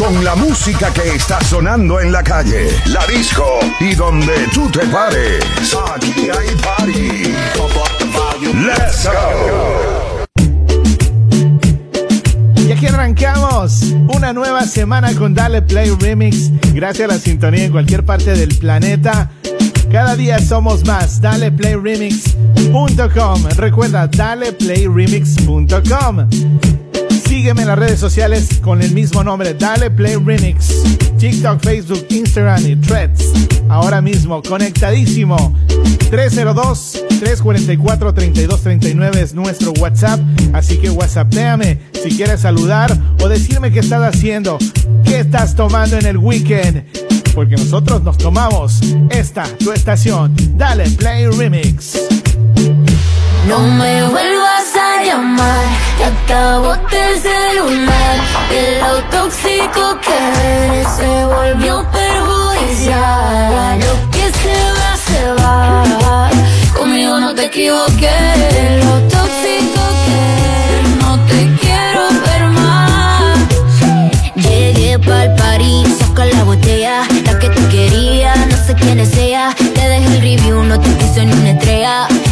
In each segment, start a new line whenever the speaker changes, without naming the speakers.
con la música que está sonando en la calle, la disco y donde tú te pares. Aquí hay party. Let's go. Y aquí arrancamos una nueva semana con Dale Play Remix. Gracias a la sintonía en cualquier parte del planeta. Cada día somos más. Dale Play DalePlayRemix.com. Recuerda, Dale DalePlayRemix.com. Sígueme en las redes sociales con el mismo nombre, Dale Play Remix, TikTok, Facebook, Instagram y Threads. Ahora mismo, conectadísimo. 302-344-3239 es nuestro WhatsApp, así que WhatsAppéame si quieres saludar o decirme qué estás haciendo, qué estás tomando en el weekend, porque nosotros nos tomamos esta, tu estación. Dale Play Remix.
No me vuelvas a llamar Te acabo de celular De lo tóxico que Se volvió perjudicial Lo que se va, se va Conmigo no te equivoqué Lo tóxico que No te quiero ver más Llegué pa'l París Saca la botella La que tú querías No sé quién sea Te dejé el review No te puse ni una estrella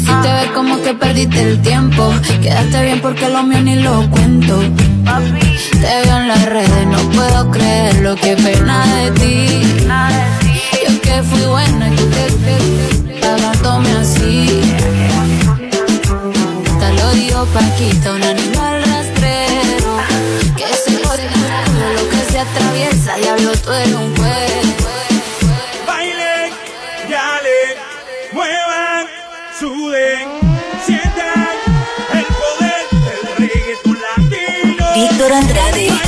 si te ver como que perdiste el tiempo. Quedaste bien porque lo mío ni lo cuento. Te veo en las redes, no puedo creer lo que pena de ti. Yo que fui buena y tú que tratándome así. Te lo digo Paquita, un animal rastrero que se jode lo que se atraviesa. Víctor Andrade.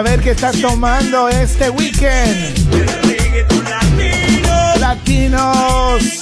ver qué estás tomando este weekend. Latinos.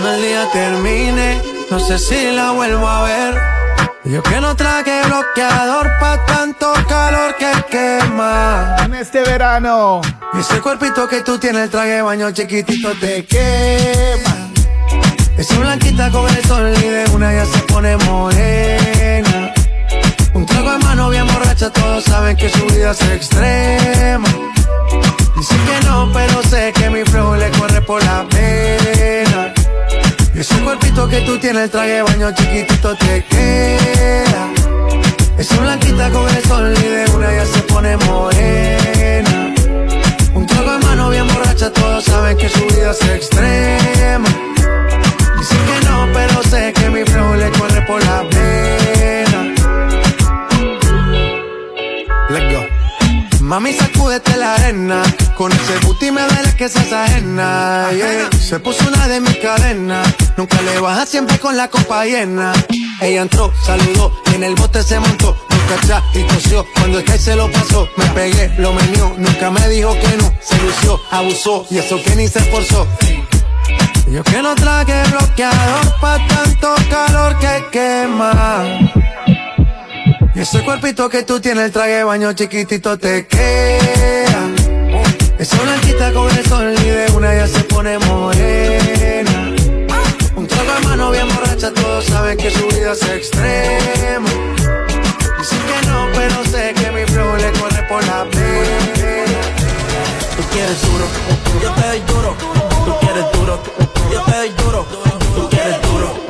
cuando el día termine, no sé si la vuelvo a ver. Yo que no traje bloqueador pa' tanto calor que quema. En este verano. Ese cuerpito que tú tienes, el traje de baño chiquitito te quema. Esa blanquita con el sol y de una ya se pone morena. Un trago de mano bien borracha, todos saben que su vida es extrema. Dicen que no, pero sé que mi flow le corre por la pena. Es un cuerpito que tú tienes, el traje de baño chiquitito te queda. Es una blanquita con el sol y de una ya se pone morena. Un trago en mano bien borracha, todos saben que su vida es extrema. Dicen que no, pero sé que mi flow le corre por la pena. Mami, sacúdete la arena. Con ese booty me duele que se ajena. Se puso una de mis cadenas. Nunca le baja siempre con la copa llena. Ella entró, saludó en el bote se montó. Nunca ya y tosió. Cuando el se lo pasó, me pegué, lo menió. Nunca me dijo que no. Se lució, abusó y eso que ni se esforzó. Yo que no traje bloqueador pa' tanto calor que quema. Ese cuerpito que tú tienes, el traje de baño chiquitito te queda. Esa blanquita con el sol y de una ya se pone morena. Un trago de mano bien borracha, todos saben que su vida es extremo. Dicen que no, pero sé que mi flow le corre por la pena. Tú quieres duro, yo te doy duro. Tú quieres duro, yo te doy duro. Tú quieres duro.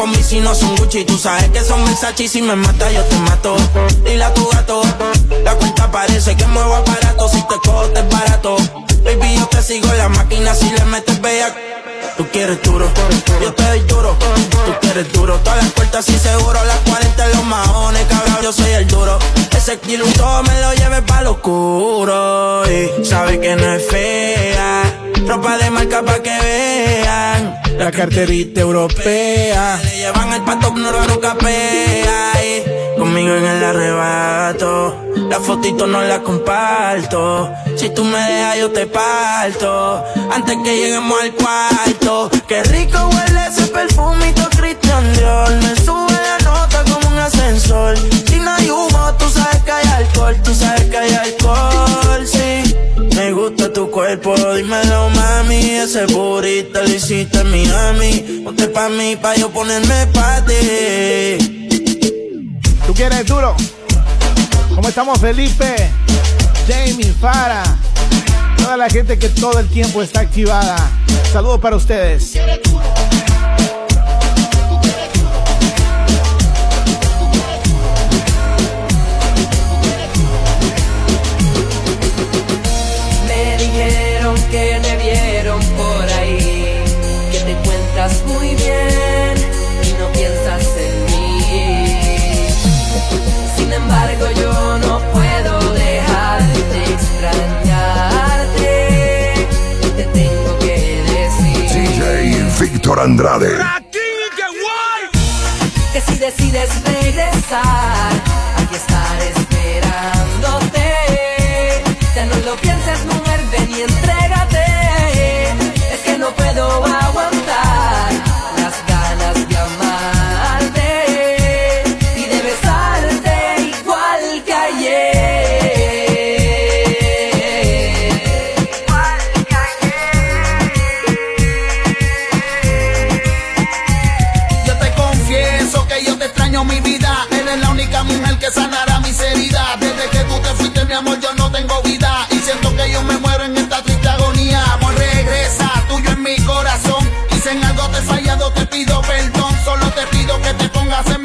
por mí si no son Gucci. Tú sabes que son Versace y si me mata yo te mato. Dile a tu gato, la cuenta parece que muevo aparato. Si te cojo te es barato. Baby, yo te sigo la máquina si le metes bella. Tú quieres duro, yo te doy duro. Tú quieres duro, todas las puertas y seguro. Las 40 los mahones, cabrón, yo soy el duro ese me lo lleve pa' lo oscuro. Y sabe que no es fea. Ropa de marca pa' que vean. La carterita europea. Le llevan el pato no capea. Y conmigo en el arrebato. La fotito no la comparto. Si tú me dejas, yo te parto. Antes que lleguemos al cuarto. Qué rico huele ese perfumito Cristian Dior. Me sube la nota si no hay humo, tú sabes que hay alcohol, tú sabes que hay alcohol, sí. Me gusta tu cuerpo, dímelo mami, ese burrito lo hiciste en Miami. Ponte pa' mí, pa' yo ponerme pa' ti. ¿Tú quieres duro? ¿Cómo estamos, Felipe? Jamie, Fara toda la gente que todo el tiempo está activada. Saludos para ustedes. qué Andrade. Que si decides regresar, aquí estaré esperando.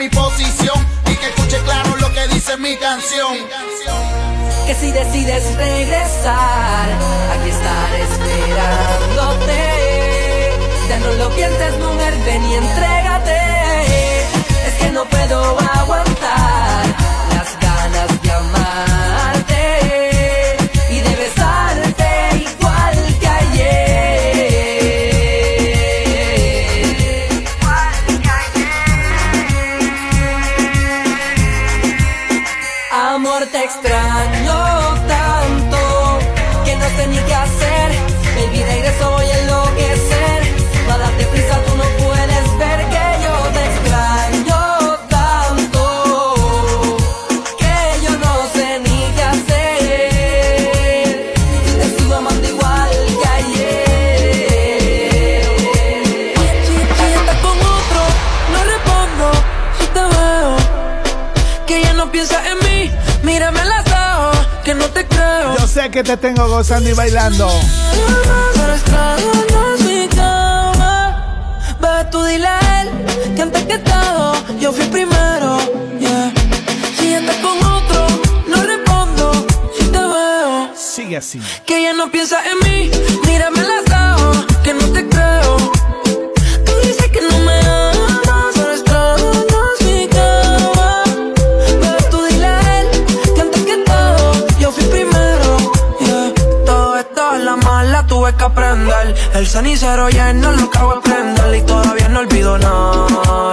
posición y que escuche claro lo que dice mi canción. Que si decides regresar, aquí estaré esperándote. Ya no lo pienses, mujer, ven y entrégate. Es que no puedo aguantar que te tengo gozando y bailando. Ve tú dile a él que antes que todo yo fui primero. Yeah. Si ella con otro, no
respondo si te veo. Sigue así. Que ella no piensa en mí, mírame la. El cenicero ya no lo cago en prender y todavía no olvido nada.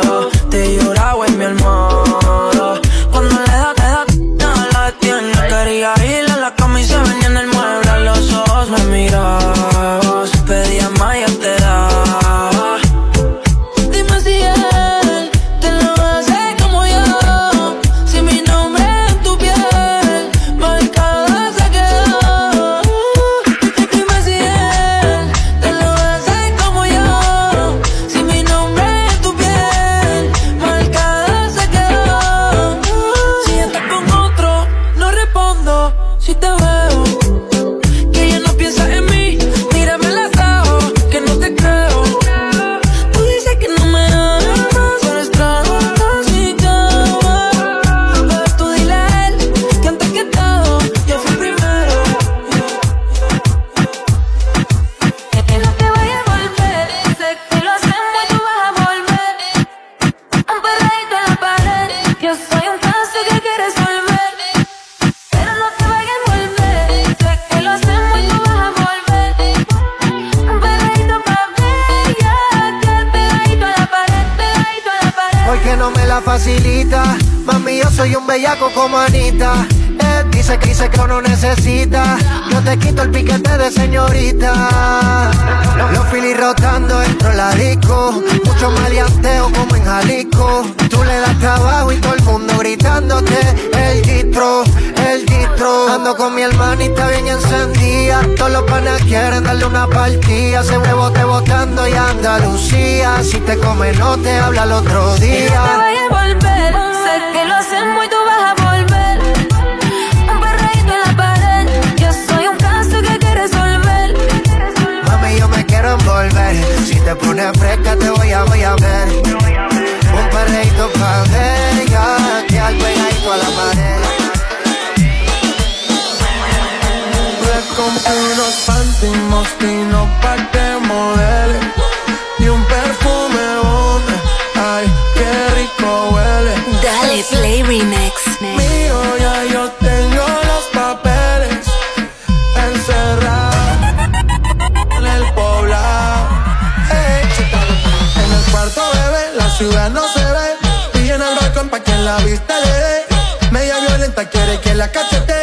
facilita. Mami, yo soy un bellaco como Anita que dice que uno necesita. Yo te quito el piquete de señorita. Los filis rotando dentro la disco. Mucho maleanteo como en Jalisco. Tú le das trabajo y todo el mundo gritándote. El distro, el distro. Ando con mi hermanita bien encendida. Todos los panas quieren darle una partida. Se me bote botando y Andalucía. Si te come no te habla el otro día. quiero envolver. Si te pones fresca, te voy a, voy a ver. Un perreito pa' ver, ya que al pegadito a la pared. Compré unos pantimos y no pa' que modele Y un perfume hombre, ay, qué rico huele Dale, play remix Mío, ya yo ciudad no se ve. Y en el balcón pa' que la vista le dé. Media violenta quiere que la cachete.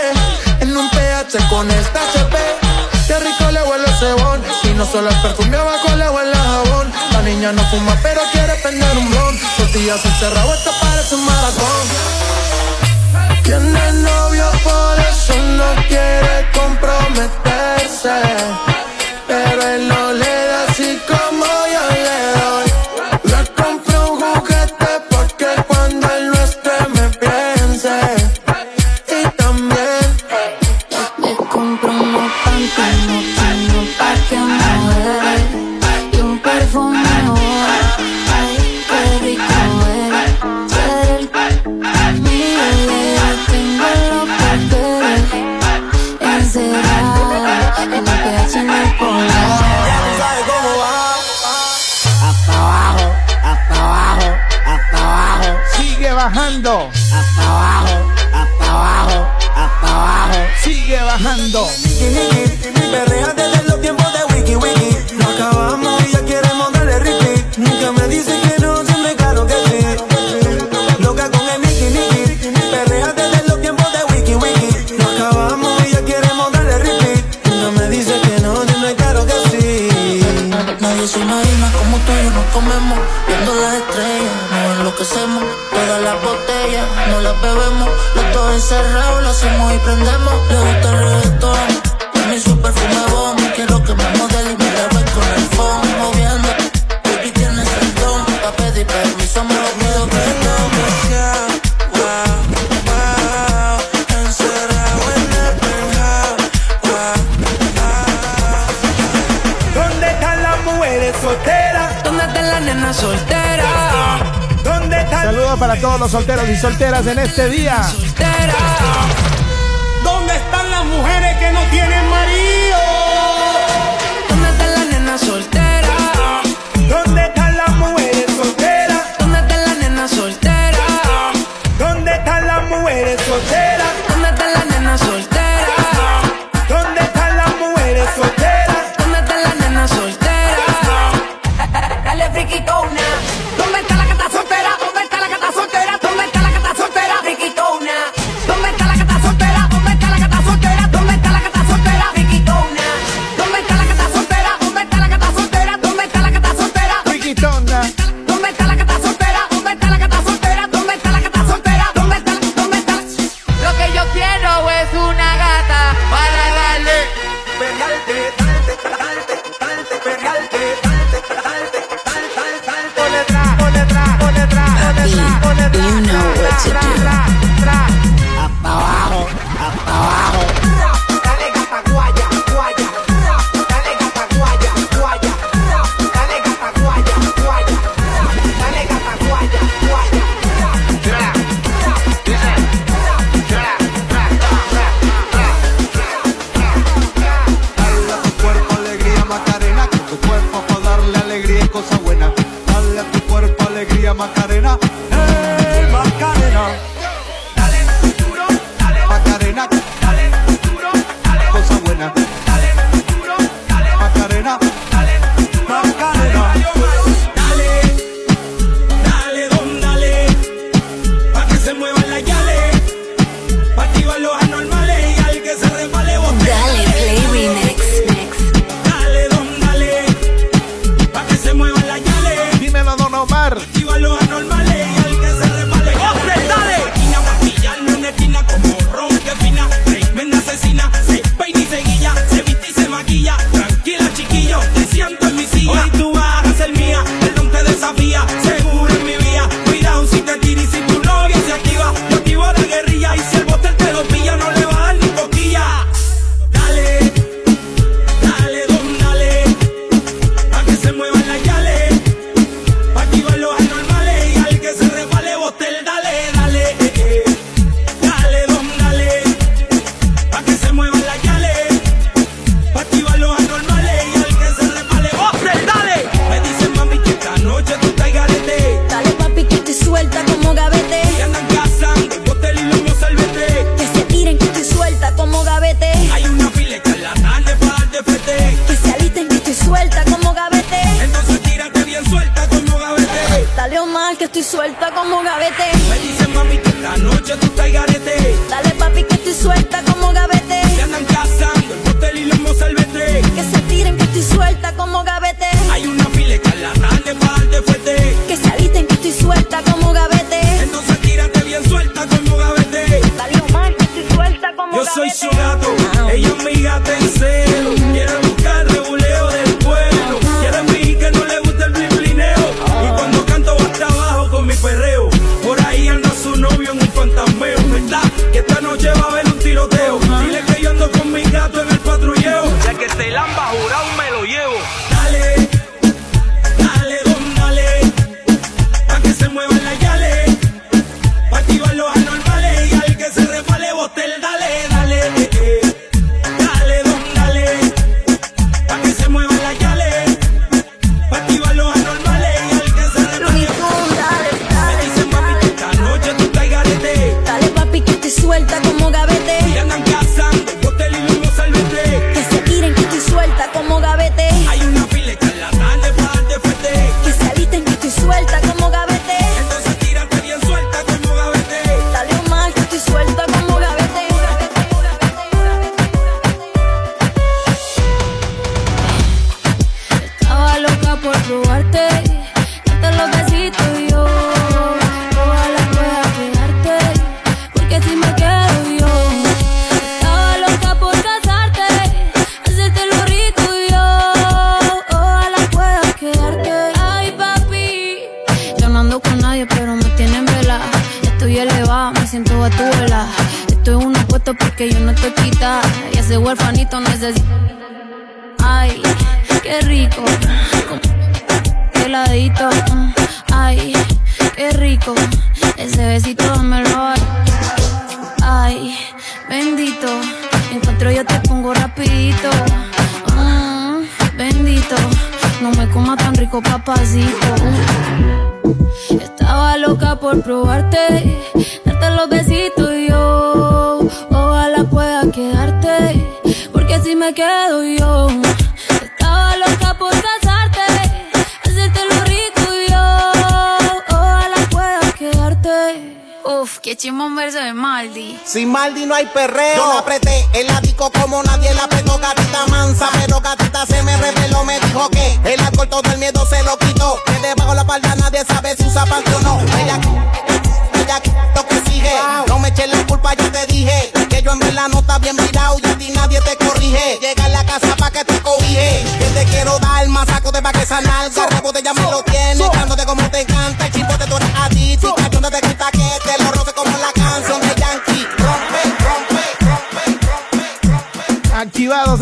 En un PH con esta HP. De rico le huele cebón. Y no solo el perfume abajo le huele jabón. La niña no fuma pero quiere tener un blon. Tortillas encerrado, esto parece un maratón. Tiene novio, por eso no quiere comprometerse. Pero él no le bebemos. Los dos encerrados lo hacemos y prendemos. solteros y solteras en este día.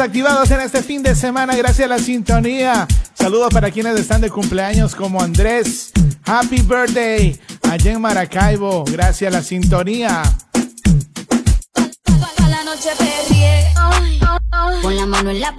activados en este fin de semana gracias a la sintonía. Saludos para quienes están de cumpleaños como Andrés. Happy birthday allá en Maracaibo. Gracias a la sintonía.
Con la mano en la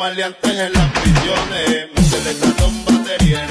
maleantes en las prisiones. Métele talón, batería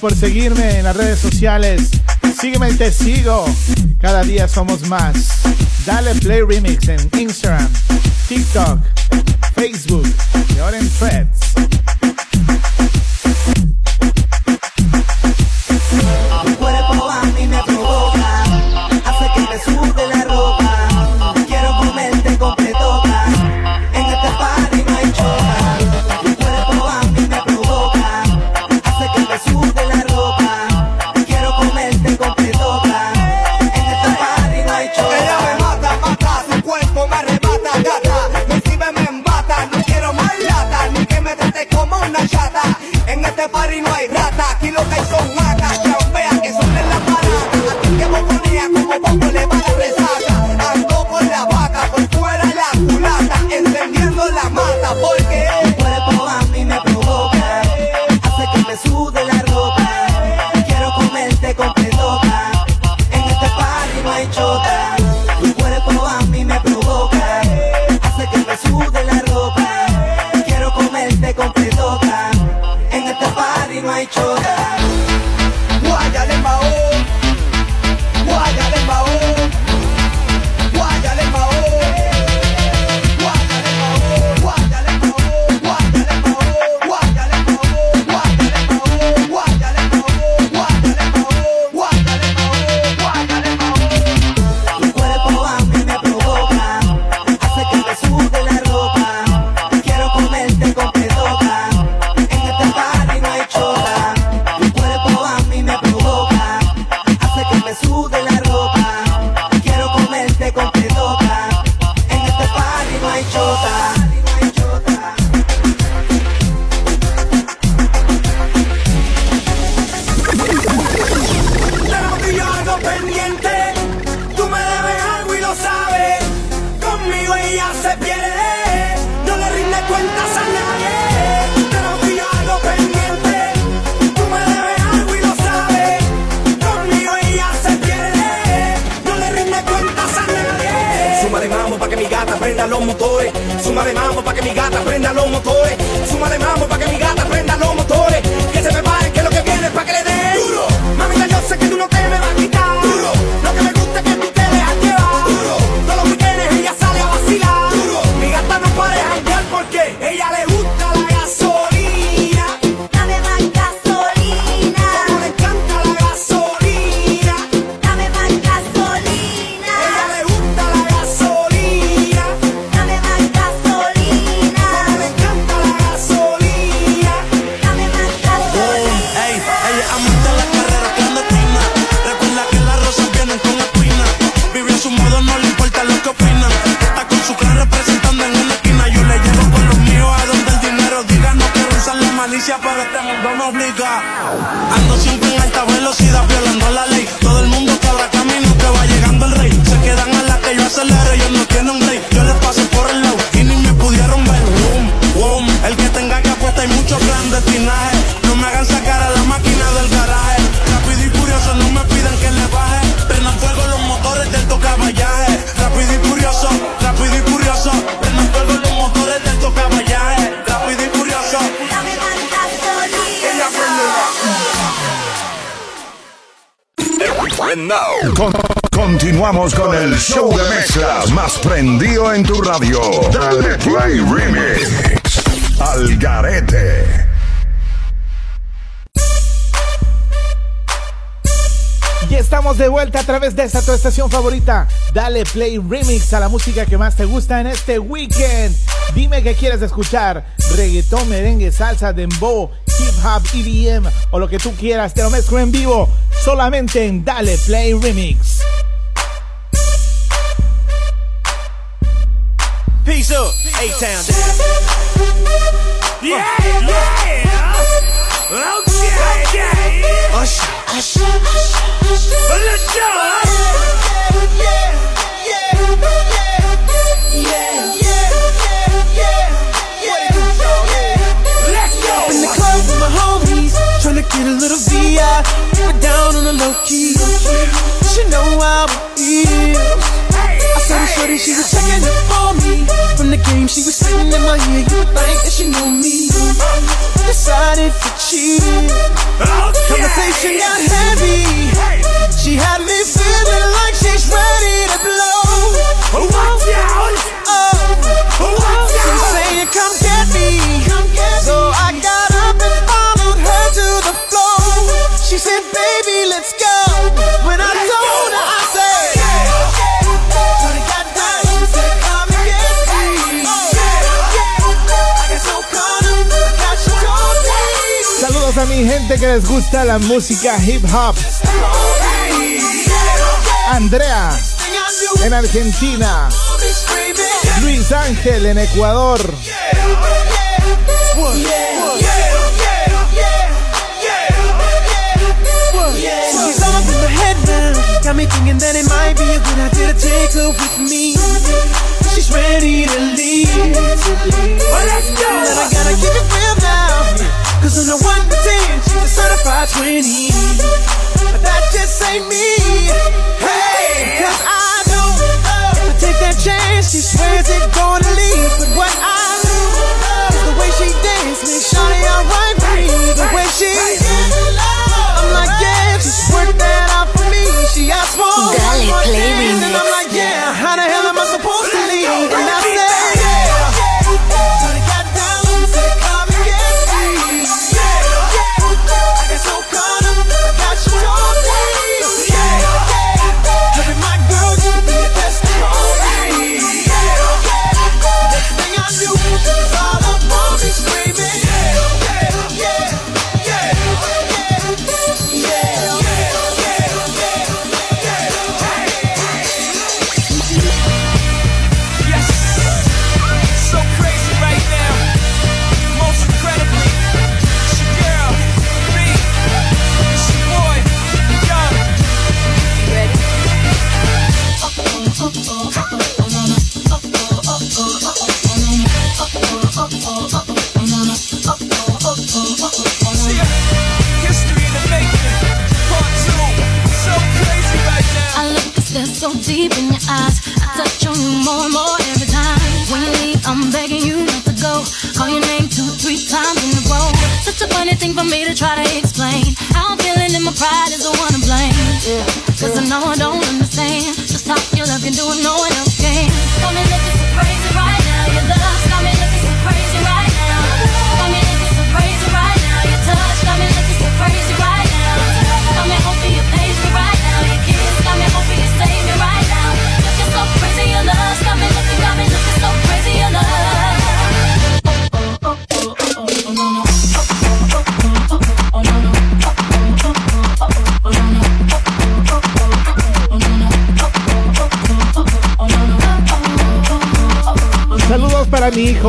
por seguirme en las redes sociales. Sígueme y te sigo. Cada día somos más. Dale Play Remix en Instagram, TikTok, Facebook y ahora en Threads.
los motores. suma de mambo para que mi gata prenda los motores. suma de mambo para que mi gata prenda los motores.
continuamos con el show de mezclas más prendido en tu radio. Dale Play Remix. Al garete. Y estamos de vuelta a través de esta tu estación favorita. Dale play remix a la música que más te gusta en este weekend. Dime qué quieres escuchar. Reggaeton, merengue, salsa, dembow, hip hop, EDM o lo que tú quieras. Te lo mezclo en vivo solamente en Dale Play Remix. Peace up, A-Town. Yeah, yeah. Okay, okay. Usher, Usher, Usher. Let's go. Yeah, yeah, yeah, yeah, yeah.
Get a little VI, but down on the low key. She know how it is. I told her shorty she was checking up for me. From the game she was sitting in my ear, you would think that she knew me. Decided to cheat. Conversation got heavy. She had me feeling like she's ready to blow. Watch out! Oh, oh watch oh. out!
gente que les gusta la música hip hop. Andrea en Argentina. Luis Ángel en Ecuador. Cause on the 1 to 10, she's a certified 20. But that just ain't me. Hey, cause I know if I take that chance, she swears it's gonna leave. But what I lose is the way she dance, me shawty, I want me. The way she is, I'm like, yeah, she's worked that out for me. She asked for more, Dale, play remix.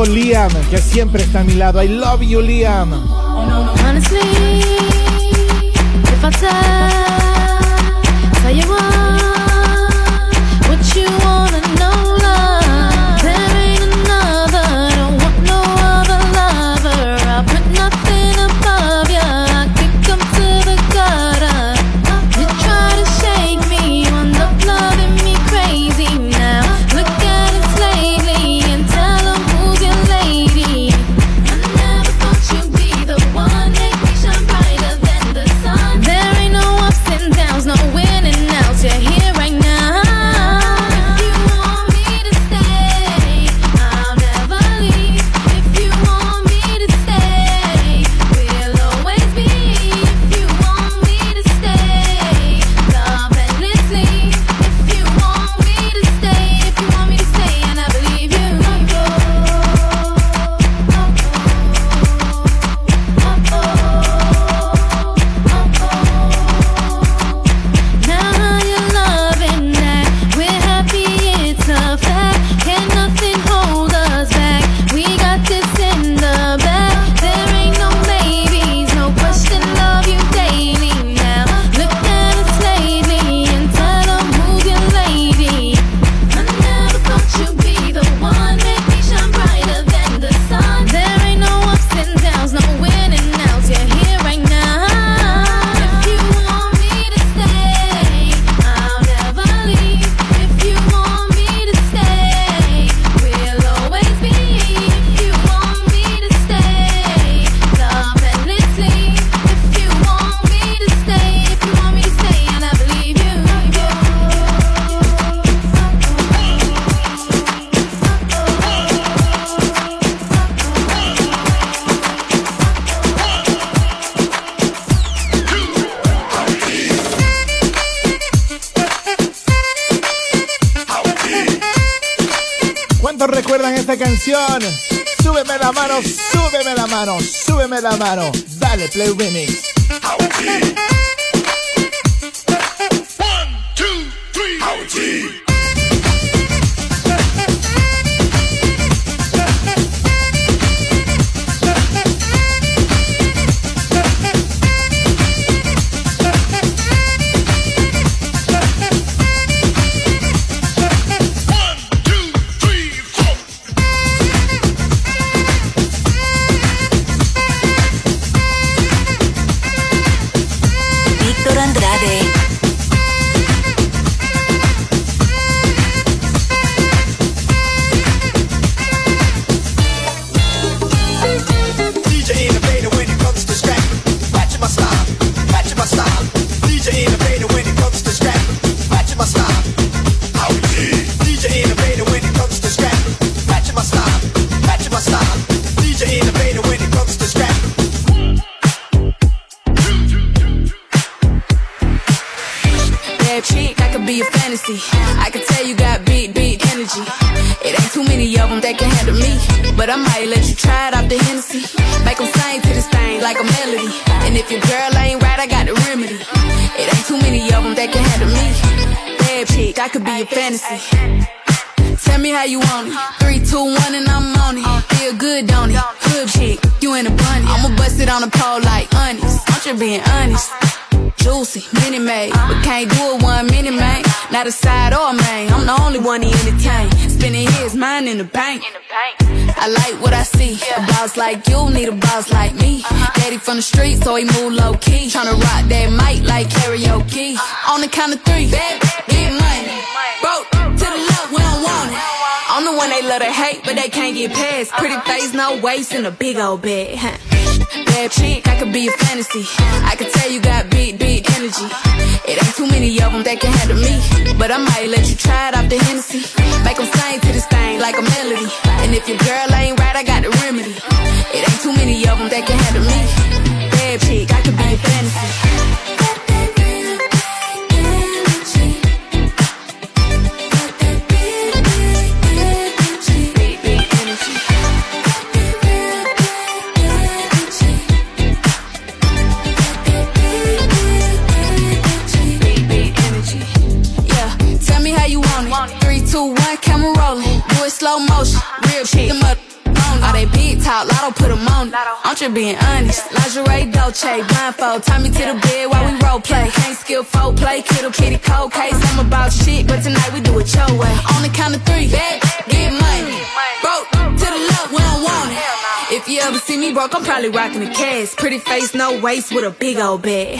Liana, que siempre está a mi lado. I love you, Liam. Oh, Honestly, if I tell, tell you what. la mano. Dale Play Remix.
waist and a big old bed. Bad chick, I could be a fantasy. I could tell you got big, big energy. It ain't too many of them that can handle me. But I might let you try it off the Hennessy. Make them sing to this thing like a melody. And if your girl ain't right, I got the remedy. It ain't too many of them that can handle me. Bad chick, I could be a fantasy. you being honest. Lingerie, Dolce, blindfold. Tie me to the bed while we role play. Can't skill full play, kiddo, kitty, cold case. I'm about shit, but tonight we do it your way. On the count of three, back, get money. Broke to the left, we don't want it. If you ever see me broke, I'm probably rocking a cast. Pretty face, no waist, with a big old bag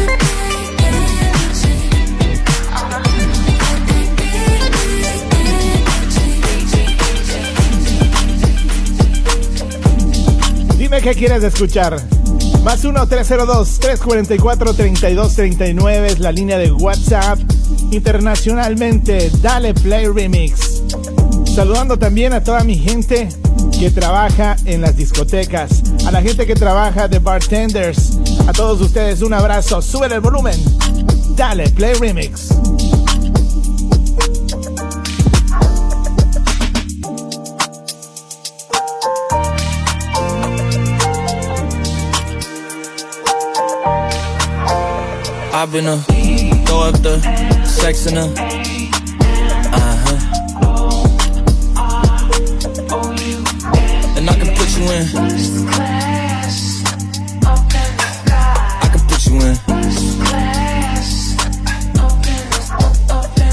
Dime qué quieres escuchar. Más 1-302-344-3239 es la línea de WhatsApp. Internacionalmente, dale Play Remix. Saludando también a toda mi gente que trabaja en las discotecas, a la gente que trabaja de bartenders. A todos ustedes un abrazo. Sube el volumen. Dale Play Remix. I've been a Throw up the sex in her. Uh huh. And I can put you in.
I can put you in.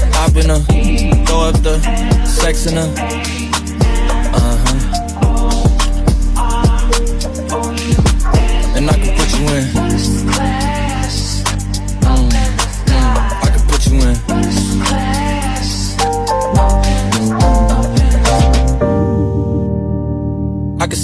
Bob in a Throw up the sex in her.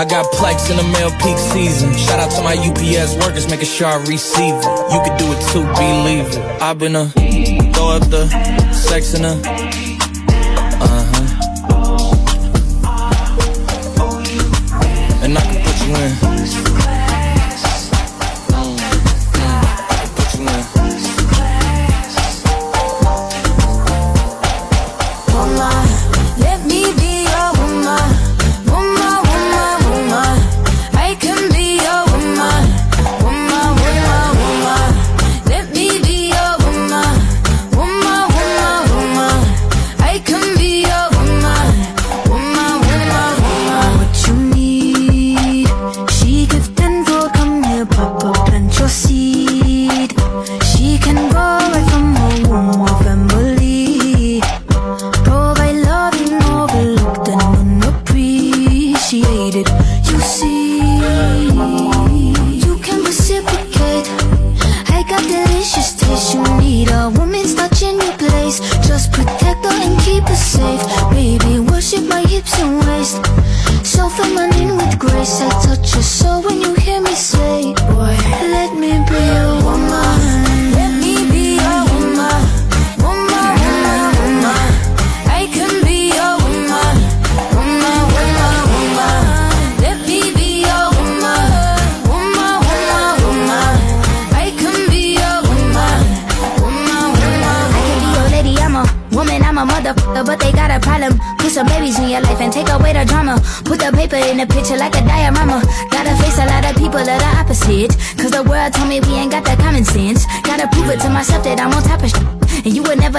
I got plex in the mail peak season. Shout out to my UPS workers, making sure I receive it. You can do it too, believe it. I've been a throw up the sex in a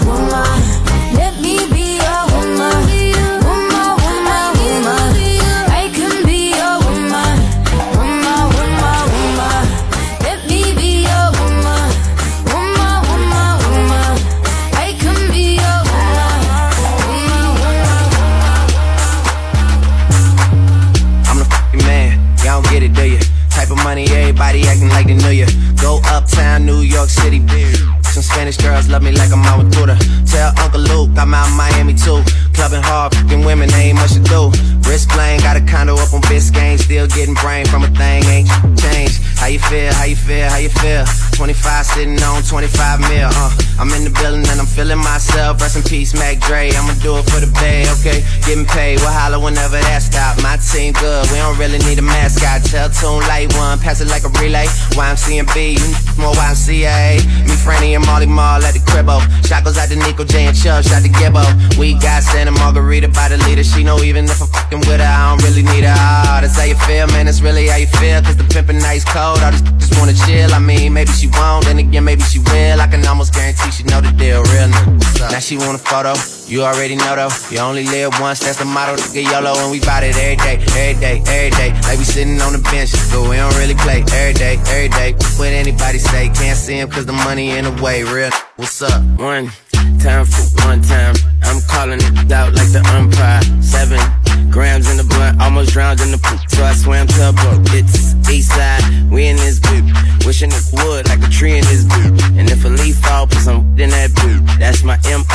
woman. Let me be your woman.
Spanish girls love me like I'm out with Buddha. Tell Uncle Luke I'm out Miami too. Clubbing hard, fucking women ain't much to do. Wrist playing, got a condo up on Biscayne. Still getting brain from a thing ain't changed. How you feel? How you feel? How you feel? 25 sitting on 25 mil. huh? I'm in the building and I'm feeling myself. Rest in peace, Mac Dre. I'ma do it for the bay, okay? Getting paid. We'll holler whenever that stop. My team good. We don't really need a mascot. Tell Tune Light One, pass it like a relay. YMC and B, you more YCA, Me, Franny, and Molly Mall at the cribbo. Shot goes out to Nico, J, and Chubb, shot to Gibbo. We got Santa Margarita by the leader. She know even if I'm fucking with her, I don't really need her. Oh, that's how you feel, man. That's really how you feel. Cause the pimpin' nice cold. I just, just wanna chill. I mean, maybe she won't, then again, maybe she will. I can almost guarantee she know the deal, real. Now she want a photo. You already know though, you only live once, that's the motto, Get yellow And we bout it every day, every day, every day Like we sitting on the bench, but we don't really play Every day, every day, what anybody say Can't see him cause the money in the way, real What's up? One time for one time I'm calling it out like the umpire Seven grams in the blunt, almost drowned in the poop So I swam to a boat, it's east side, we in this boot Wishing it would, like a tree in this boot And if a leaf fall, put some in that boot That's my M.O.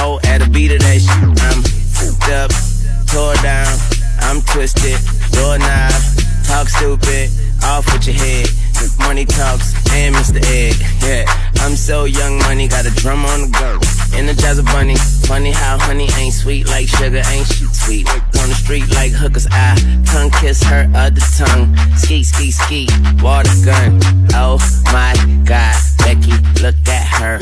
twisted, knob, talk stupid, off with your head. Money talks and Mr. Egg. Yeah, I'm so young, money got a drum on the go. Energizer bunny, funny how honey ain't sweet like sugar, ain't she sweet? On the street like hookers, I tongue kiss her other tongue. Ski, ski, ski, water gun. Oh my god, Becky, look at her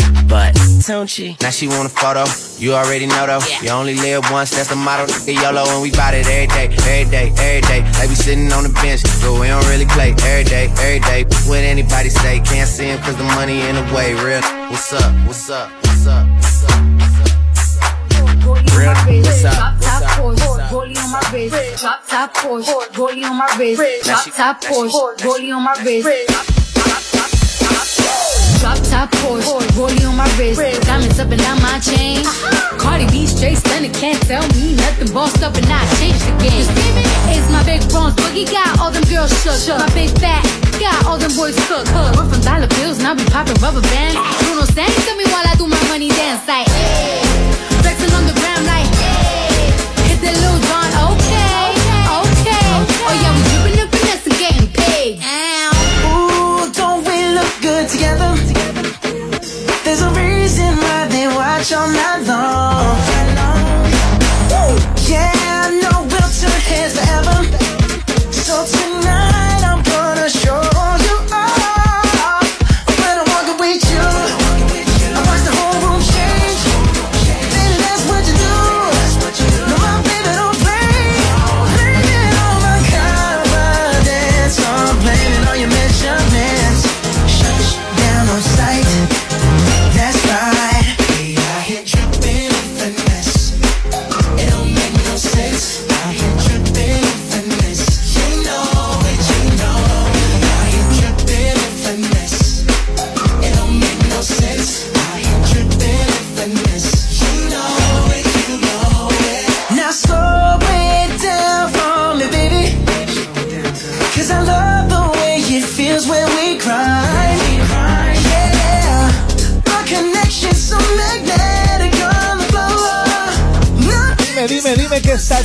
don't you? Now she want a photo, you already know though. Yeah. You only live once, that's the motto. Nigga yellow and we bout it every day, every day, every day. Like we sitting on the bench, but we don't really play every day, every day. What anybody say, can't see him cause the money in the way. Real, what's up, what's up, what's up, what's up? Real, what's up? What's up? Goalie on my wrist, drop top Porsche. Goalie on my wrist, drop
top top Porsche, Porsche. rollie on my wrist, Red. diamonds up and down my chain. Uh-huh. Cardi B straight stunning, can't tell me nothing. Bossed up and I changed the game. It's my big bronze boogie, got all them girls shook. shook. My big fat, got all them boys cooked. Cook. We're from dollar bills, now we popping rubber bands. Bruno Sang, tell me while I do my money dance like. Hey.
watch all night long. Yeah, I know we'll turn heads forever. So tonight.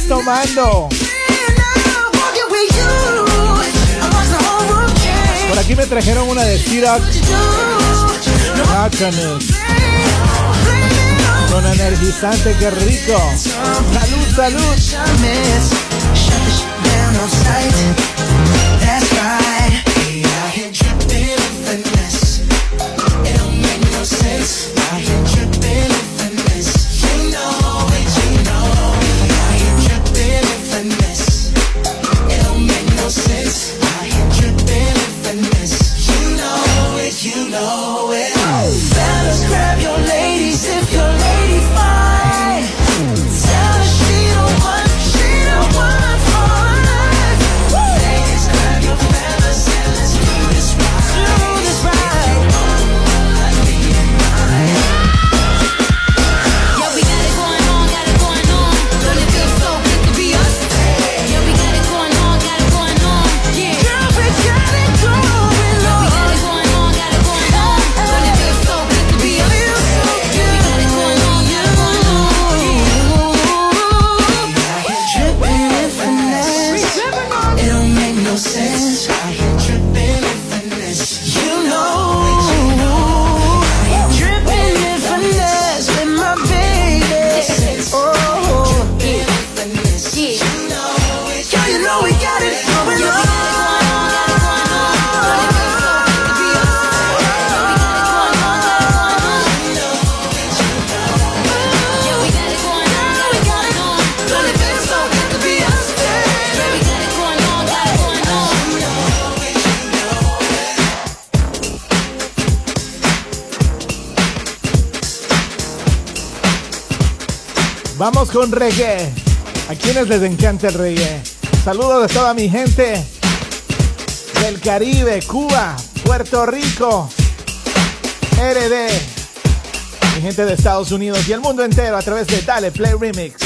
tomando? Por aquí me trajeron una de tiras ah, Con energizante, qué rico. Salud, salud. reggae. A quienes les encanta el reggae. Saludos a toda mi gente del Caribe, Cuba, Puerto Rico, RD, mi gente de Estados Unidos y el mundo entero a través de Dale Play Remix.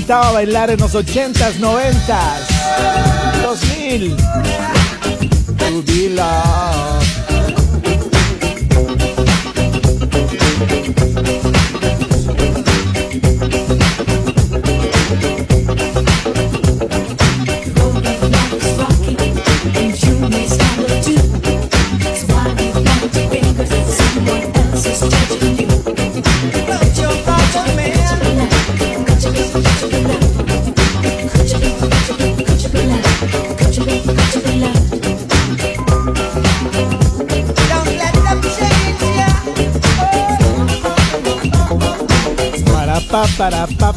encantaba bailar en los 80s, 90s, 2000. To be para pa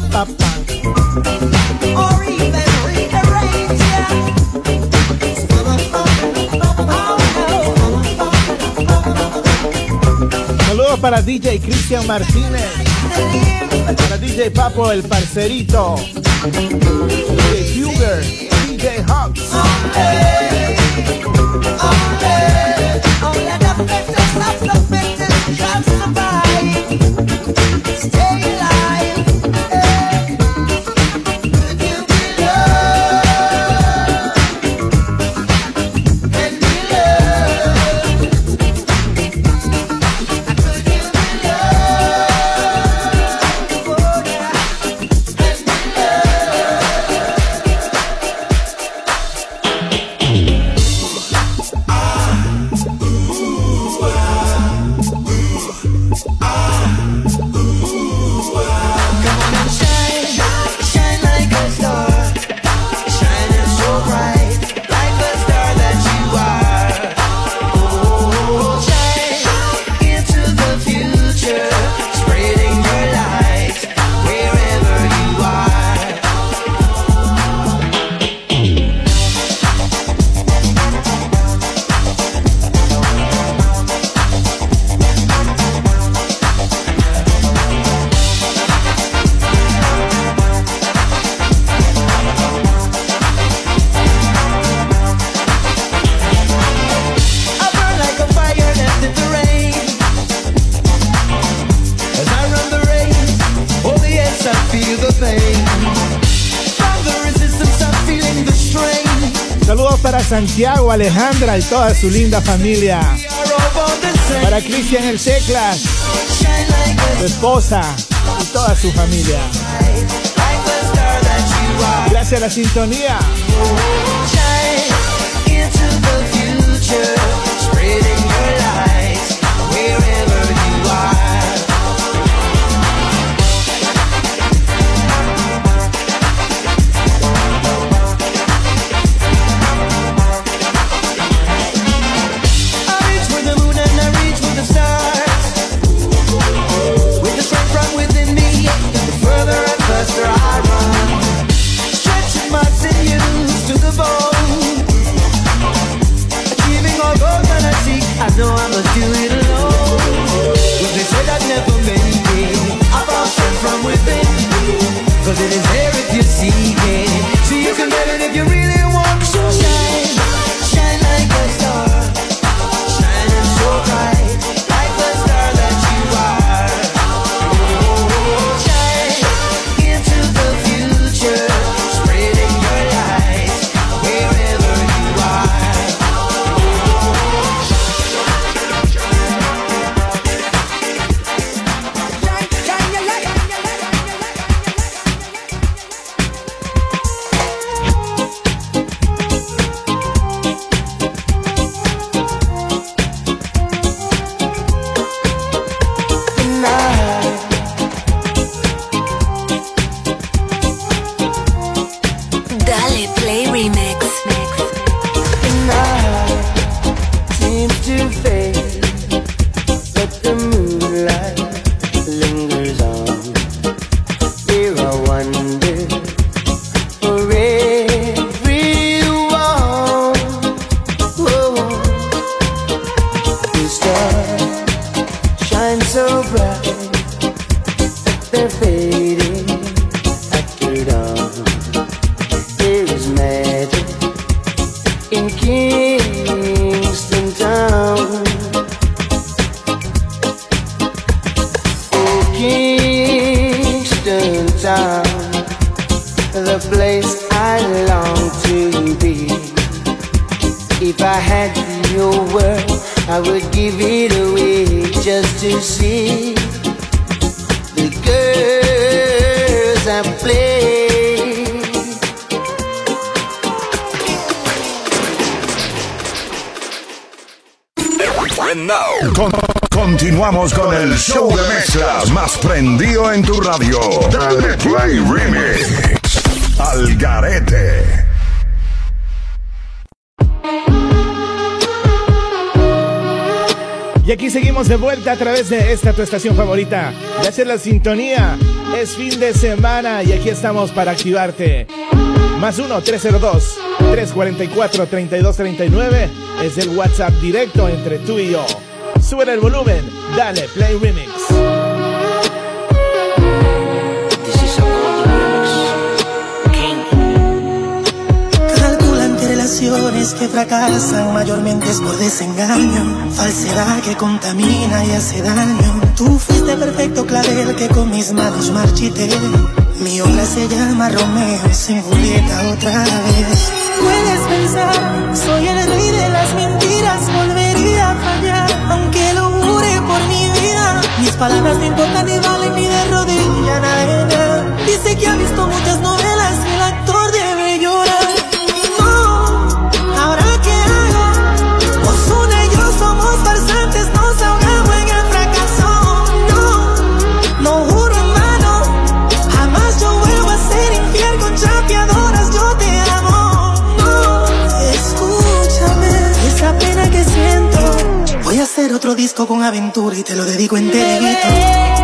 Saludos para DJ Christian Martínez. Para DJ Papo, el parcerito. DJ Huger, DJ Hawks. Stay alive. Alejandra y toda su linda familia. Para Cristian el Seclas, su esposa y toda su familia. Gracias a la sintonía.
it is there if you seek it. So you can live it if you really want to shine.
a través de esta tu estación favorita. de hacer la sintonía. Es fin de semana y aquí estamos para activarte. Más 1-302-344-3239 es el WhatsApp directo entre tú y yo. Sube el volumen, dale Play Remix.
fracasan mayormente es por desengaño, falsedad que contamina y hace daño. Tú fuiste perfecto clavel que con mis manos marchité. Mi obra se llama Romeo sin Julieta otra
vez. Puedes pensar, soy el rey de las mentiras, volvería a fallar, aunque lo jure por mi vida. Mis palabras no importan ni valen ni de rodilla, na, Dice que ha visto muchas disco con aventura y te lo dedico en enterito.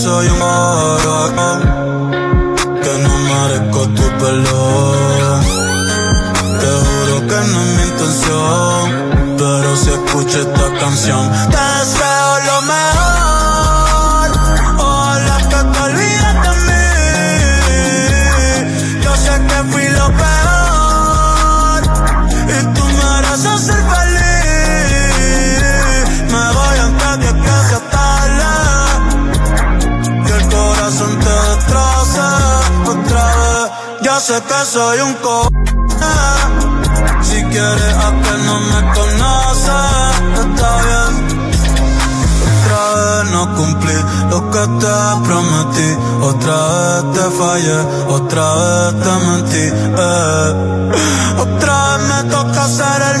soy un huracán Que no merezco tu pelo Te juro que no es mi intención Pero si escucho esta canción Te soy un co. Si quieres que no me conoces, está bien. Otra vez no cumplí lo que te prometí, otra vez te fallé, otra vez te mentí. Eh. Otra vez me toca ser el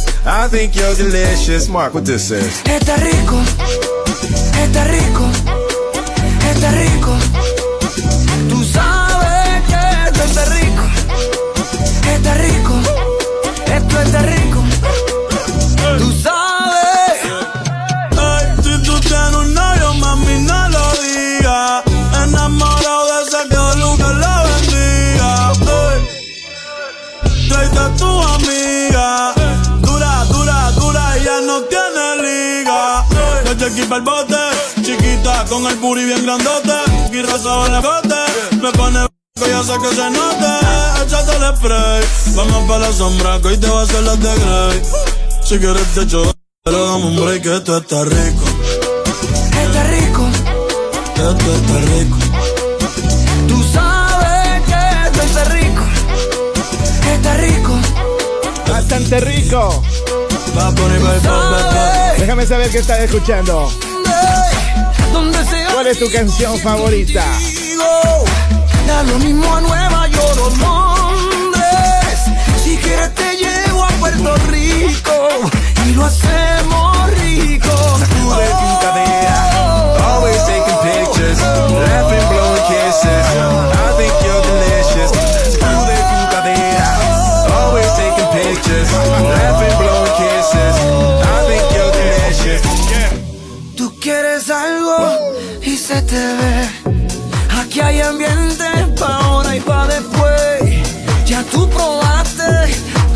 I think you're delicious. Mark, what this is.
Está rico. Está rico. Está rico. Tú sabes que esto está rico. Está rico. Esto está rico.
Con el bien grandote, y va la Me pone que ya sé que se note. Échate el spray. Vamos para la sombra, que hoy te va a hacer la de Grey. Si quieres te echo, pero dame un break, que esto está rico.
Está rico. Esto
está rico.
Tú sabes que esto está rico. Está rico. Bastante rico.
Va a
poner, Déjame saber qué estás escuchando. ¿Cuál es tu canción favorita?
Da lo mismo a Nueva York o Londres. Si quieres te llevo a Puerto Rico y lo hacemos rico.
Sacude tu cadera. Always taking pictures. Oh, oh, oh.
Aquí hay ambiente pa' ahora y pa' después. Ya tú probaste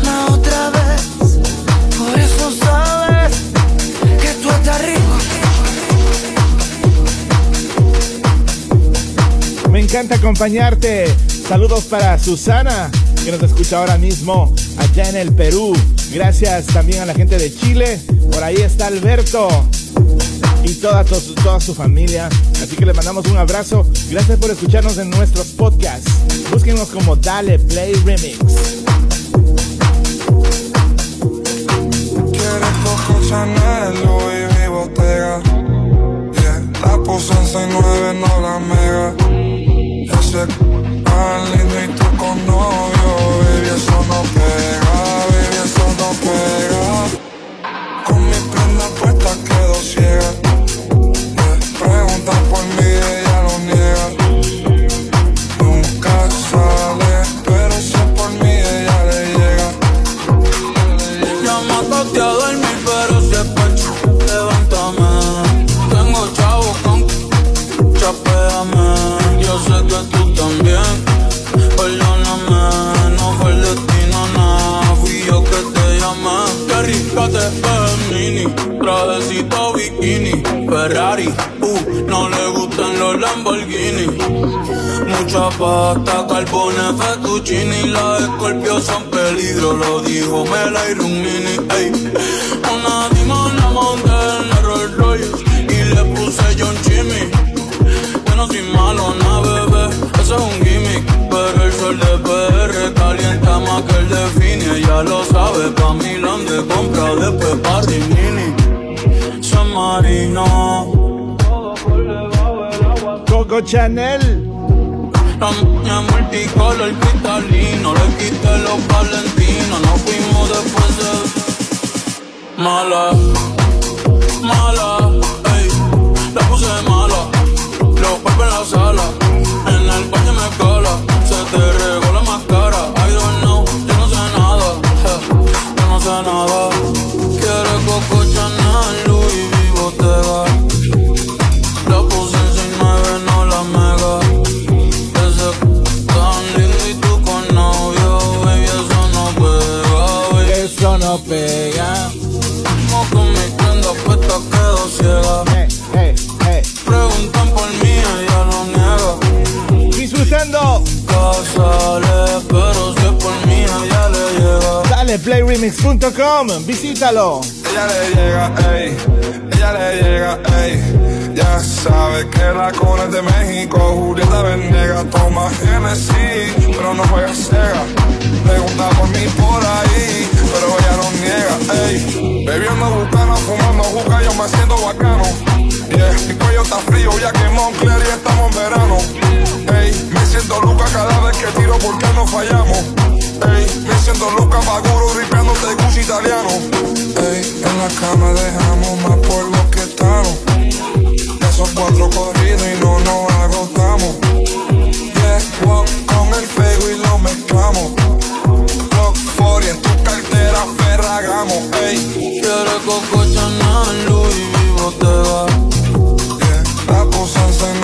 la otra vez. Por eso sabes que tú estás rico.
Me encanta acompañarte. Saludos para Susana, que nos escucha ahora mismo allá en el Perú. Gracias también a la gente de Chile. Por ahí está Alberto y toda, toda, toda su familia. Así que les mandamos un abrazo. Gracias por escucharnos en nuestro podcast. Búsquenos como Dale Play Remix.
La puse en 69, no la mega. Yo sé tan lindo y tú con novio, baby, eso no pega, baby, eso no pega. Con mi prenda puesta quedo ciega por mí, ella lo niega. Nunca sale, pero si por mí, ella le llega.
más a dormir, pero se levántame. Tengo chavo con chapéame. Yo sé que tú también, perdóname. No fue el destino, nada. Fui yo que te llamé. Te mini, trajecito bikini, Ferrari, uh, no le gustan los Lamborghini. Mucha pasta, carbones, fettuccini, las escorpios son peligro, lo dijo Mela y Rumini, ey. Una dimona monté en el Rolls Royce y le puse John Jimmy. Yo no soy malo, na bebé, eso es un gimmick, pero el sol de calienta más que el de ya lo sabe, pa' Milán de compra, después pa' nini. San Marino.
Coco Chanel.
La niña multicolor cristalino, le quité los valentinos, nos fuimos después de... Mala, mala, ey, la puse mala, los papas en la sala, en el baño me cola, se te regó nada
playremix.com. Visítalo.
Ella le llega, ey. Ella le llega, ey. Ya sabe que la con es de México. Julieta Venega toma Genesis, pero no juega cega. Pregunta por mí por ahí, pero ella no niega, ey. Bebiendo butano, fumando juca, yo me siento bacano. Yeah. Mi cuello está frío, ya que Moncler y estamos en verano. Ey, me siento loca cada vez que tiro porque no fallamos. Ey, me siento loca, baguro, ripeándote Gucci italiano. Ey, en la cama dejamos más polvo que estamos. Esos cuatro corridos y no nos agotamos. Yeah, walk con el pego y lo mezclamos. Rock y en tu cartera, Ferragamo. Ey,
quiero coco, Chanel, y vivo te va. Yeah, la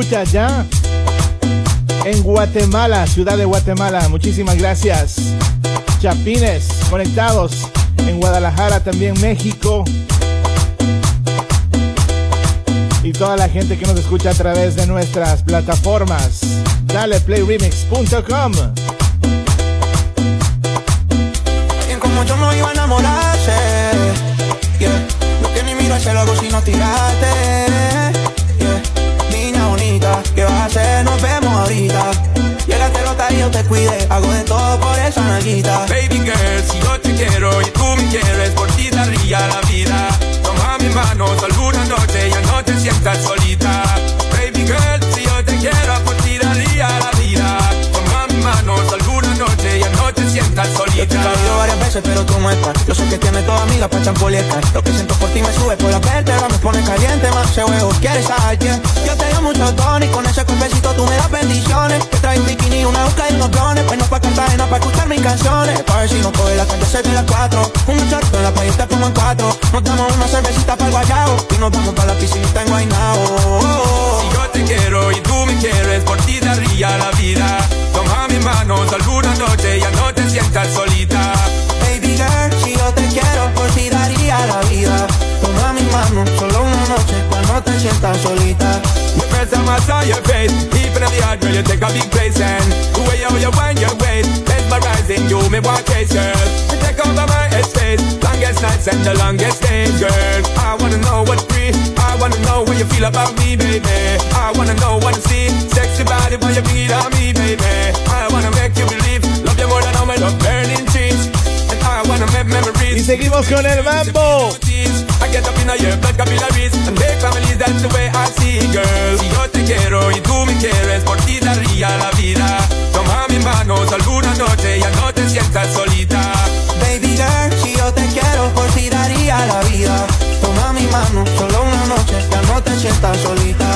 escucha ya en Guatemala, ciudad de Guatemala. Muchísimas gracias. Chapines, conectados en Guadalajara, también México. Y toda la gente que nos escucha a través de nuestras plataformas. Dale playremix.com.
favorita. Llegaste nota y yo te cuide, hago de todo por esa naguita.
Baby girl, si yo te quiero y tú me quieres, por ti daría la vida. Toma mi mano, alguna noche y te sientas sola.
solita. Yo te he varias veces, pero tú no estás. Yo sé que tienes toda amiga para champolieta. Lo que siento por ti me sube por la vértebra, me pone caliente, más se huevo. ¿Quieres a alguien? Yo te doy mucho dones y con ese cuerpecito tú me das bendiciones. Te trae un bikini, una boca y unos drones. Pues no pa' no pa' escuchar mis canciones. Para ver si no coge la calle, se de las cuatro. Un muchacho en la playa te pongo en cuatro. Nos damos una cervecita para el guayao y nos vamos para la piscina en Guaynao.
Si yo te quiero y tú me quieres, por ti daría la vida mis
manos
alguna noche ya no te sientas solita.
Baby girl, si yo te quiero por ti daría la vida. Toma mis manos solo una noche cuando te sientas solita.
Me on my side your face, even in the hard girl you take a big place and the way you you wind your waist, mesmerizing you me want case girl. You take over my headspace, longest nights and the longest days girl. I wanna know what's free, I wanna know what you feel about me baby. I wanna know what to see
your body while you beat
on me, baby. I wanna make you believe, love you more than all my love burning cheeks. And I wanna make
memories. Y seguimos con el mambo. I
get up in your blood capillaries and make families, that's the way I see it, girl. Si yo te quiero y tú me quieres, por
ti daría la vida. Toma
mi mano,
alguna noche
ya
no te sientas solita. Baby girl, si yo te quiero, por ti daría la vida. Toma mi mano, solo una noche, ya no te sientas solita.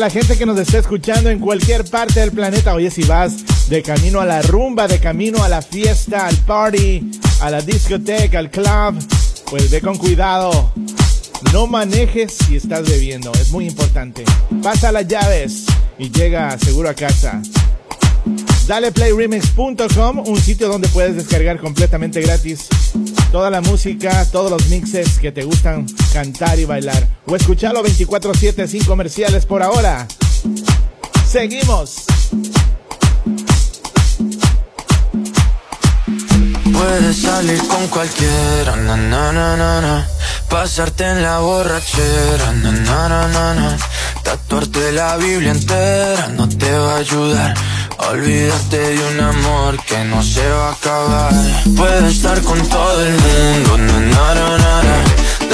la gente que nos está escuchando en cualquier parte del planeta. Oye, si vas de camino a la rumba, de camino a la fiesta, al party, a la discoteca, al club, pues ve con cuidado. No manejes si estás bebiendo, es muy importante. Pasa las llaves y llega seguro a casa. Dale playremix.com un sitio donde puedes descargar completamente gratis toda la música, todos los mixes que te gustan cantar y bailar. O escucharlo 24-7 sin comerciales por ahora. Seguimos.
Puedes salir con cualquiera, na, pasarte en la borrachera, na, na, na, tatuarte la Biblia entera no te va a ayudar. Olvídate de un amor que no se va a acabar. Puedes estar con todo el mundo, na,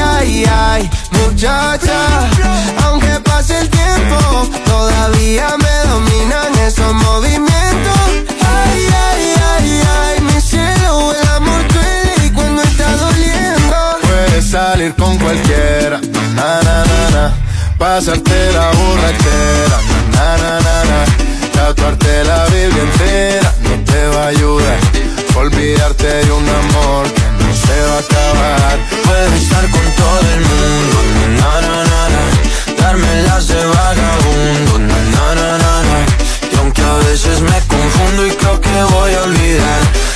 ay, ay, ay, muchacha. Aunque pase el tiempo, todavía me dominan esos movimientos. Ay, ay, ay, ay, mi cielo, el amor duele cuando está doliendo. Puedes salir con cualquiera, na, na, na, na. Pasarte la borrachera, na, na, na, na. Tatuarte la vida entera no te va a ayudar. Olvidarte de un amor se acabar. Puedo estar con todo el mundo, darme las de vagabundo, Y aunque a veces me confundo y creo que voy a olvidar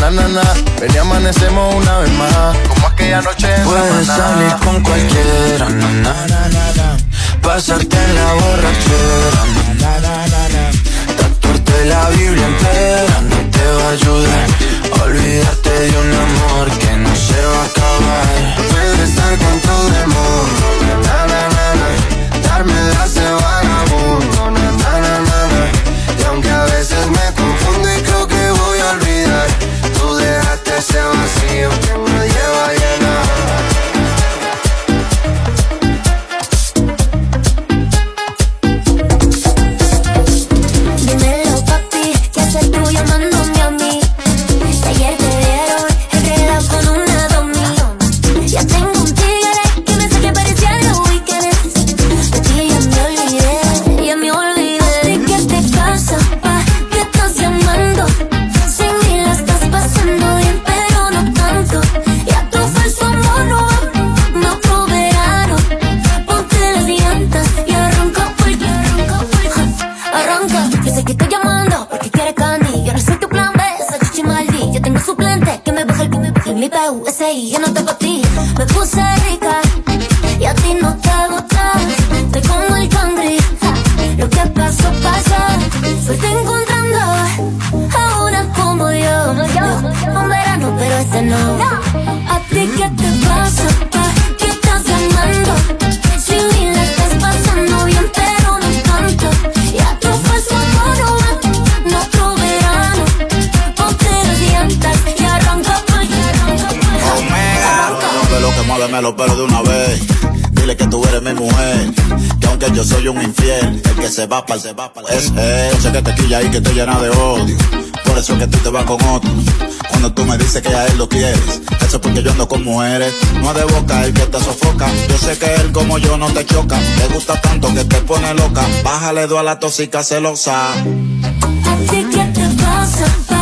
pero na na Ven y amanecemos una vez más, como aquella noche Puedes salir con cualquiera, na na Pasarte en la borrachera, na na na na. la Biblia entera no te va a ayudar. Olvídate de un amor que no se va a acabar. Puedes estar con todo el mundo, na Darme la cebada
mi USA yo no te ti. Me puse rica y a ti no te gusta. Te como el country, lo que pasó, pasó. Fuiste encontrando a una como yo. Un verano, pero este no. ¿A ti qué te pasa?
me pero de una vez. Dile que tú eres mi mujer. Que aunque yo soy un infiel, el que se va para se va pa es él. Sé que te quilla y que te llena de odio. Por eso es que tú te vas con otro. Cuando tú me dices que a él lo quieres, eso es porque yo ando con mujeres. No de boca el que te sofoca. Yo sé que él como yo no te choca. Te gusta tanto que te pone loca. Bájale do a la tóxica celosa. así
que te pasa,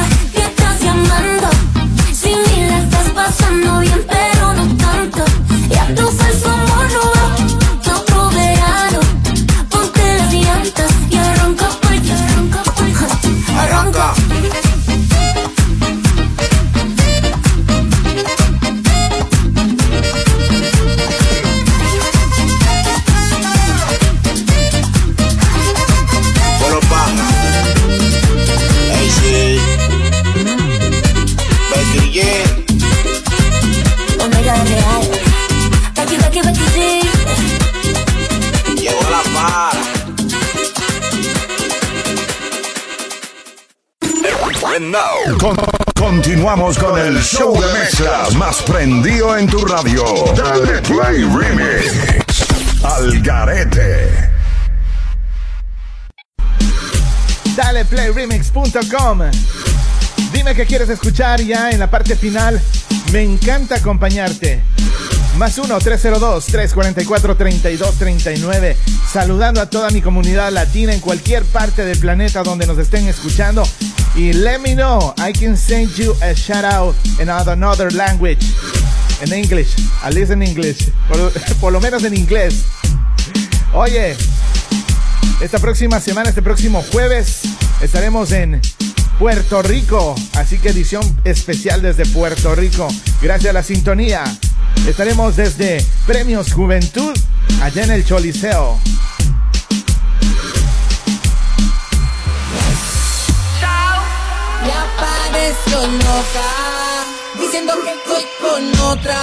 Dime qué quieres escuchar ya en la parte final. Me encanta acompañarte. Más 1-302-344-3239. Saludando a toda mi comunidad latina en cualquier parte del planeta donde nos estén escuchando. Y let me know, I can send you a shout out in another language. En English, at least in English. por lo menos en inglés. Oye, esta próxima semana, este próximo jueves, estaremos en Puerto Rico. Así que edición especial desde Puerto Rico. Gracias a la sintonía. Estaremos desde Premios Juventud, allá en el Choliseo.
Chao. diciendo que con otra.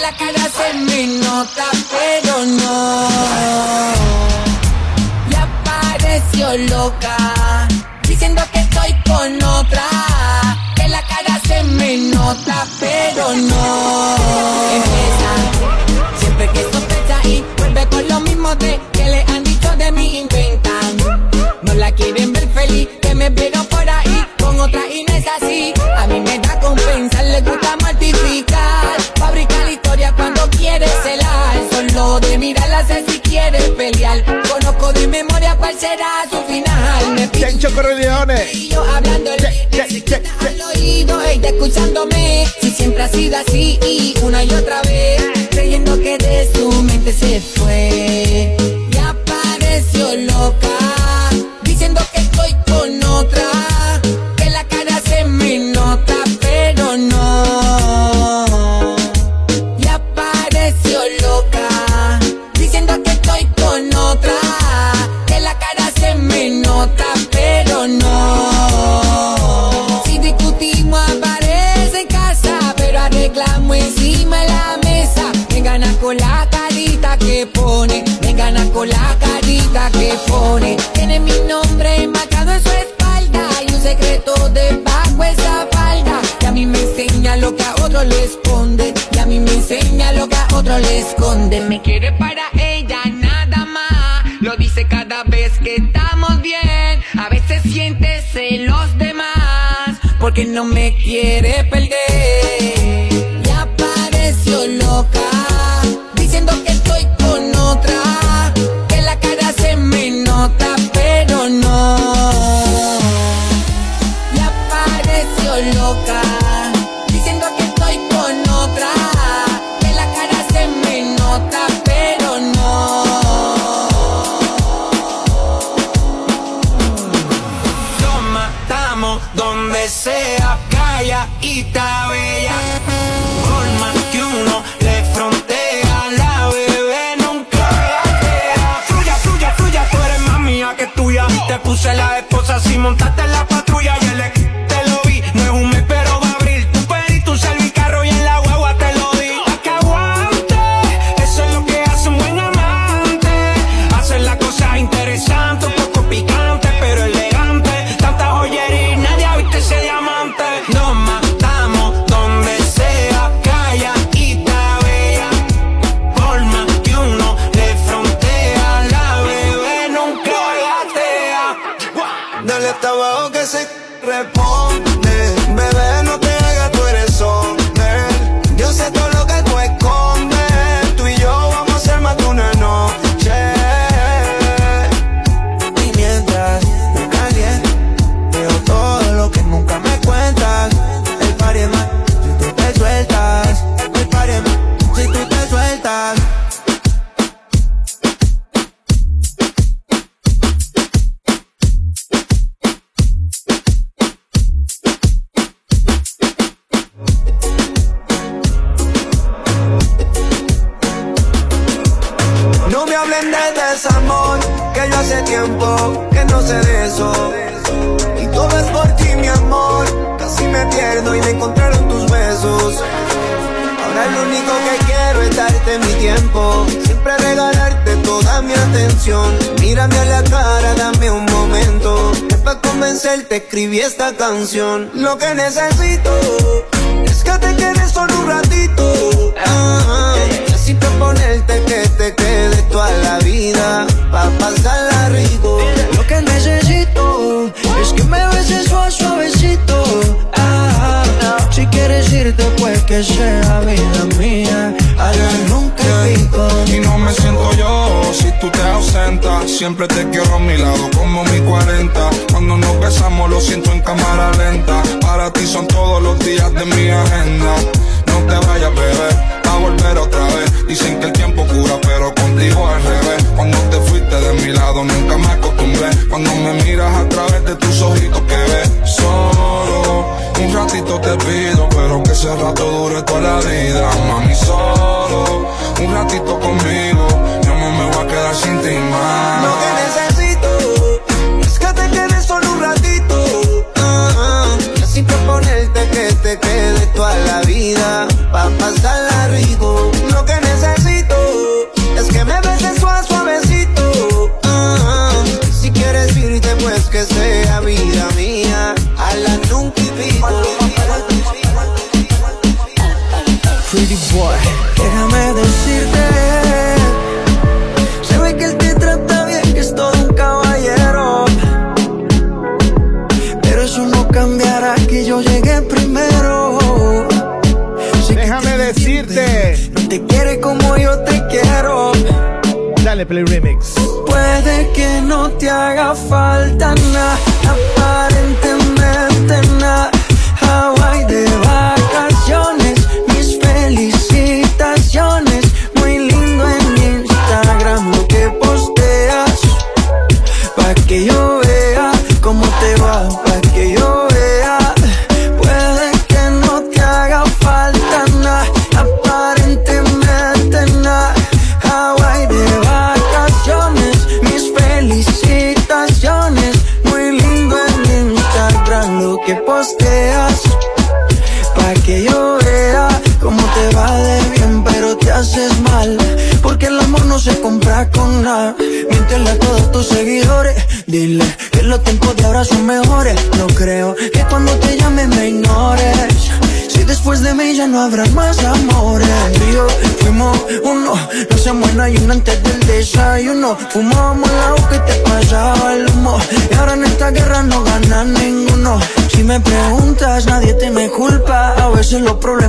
la cara se me nota, pero no. Ya loca estoy con otra. Que la cara se me nota, pero no. Empieza siempre que sospecha y vuelve con lo mismo de que le han dicho de mi Inventan, no la quieren ver feliz, que me veo por ahí con otra y no es así. A mí me da compensa, le gusta mortificar, fabricar historia cuando quiere celar. Solo de mirarla sé si quiere pelear de memoria cuál será su final.
Me Chencho
Y yo hablándole, che, al oído, ella escuchándome. Si siempre ha sido así y una y otra vez, creyendo que de su mente se fue y apareció loca. Tiene mi nombre marcado en su espalda. Y un secreto debajo esa falda. Y a mí me enseña lo que a otro le esconde. Y a mí me enseña lo que a otro le esconde. Me quiere para ella nada más. Lo dice cada vez que estamos bien. A veces siente celos de más. Porque no me quiere perder. Y apareció loca.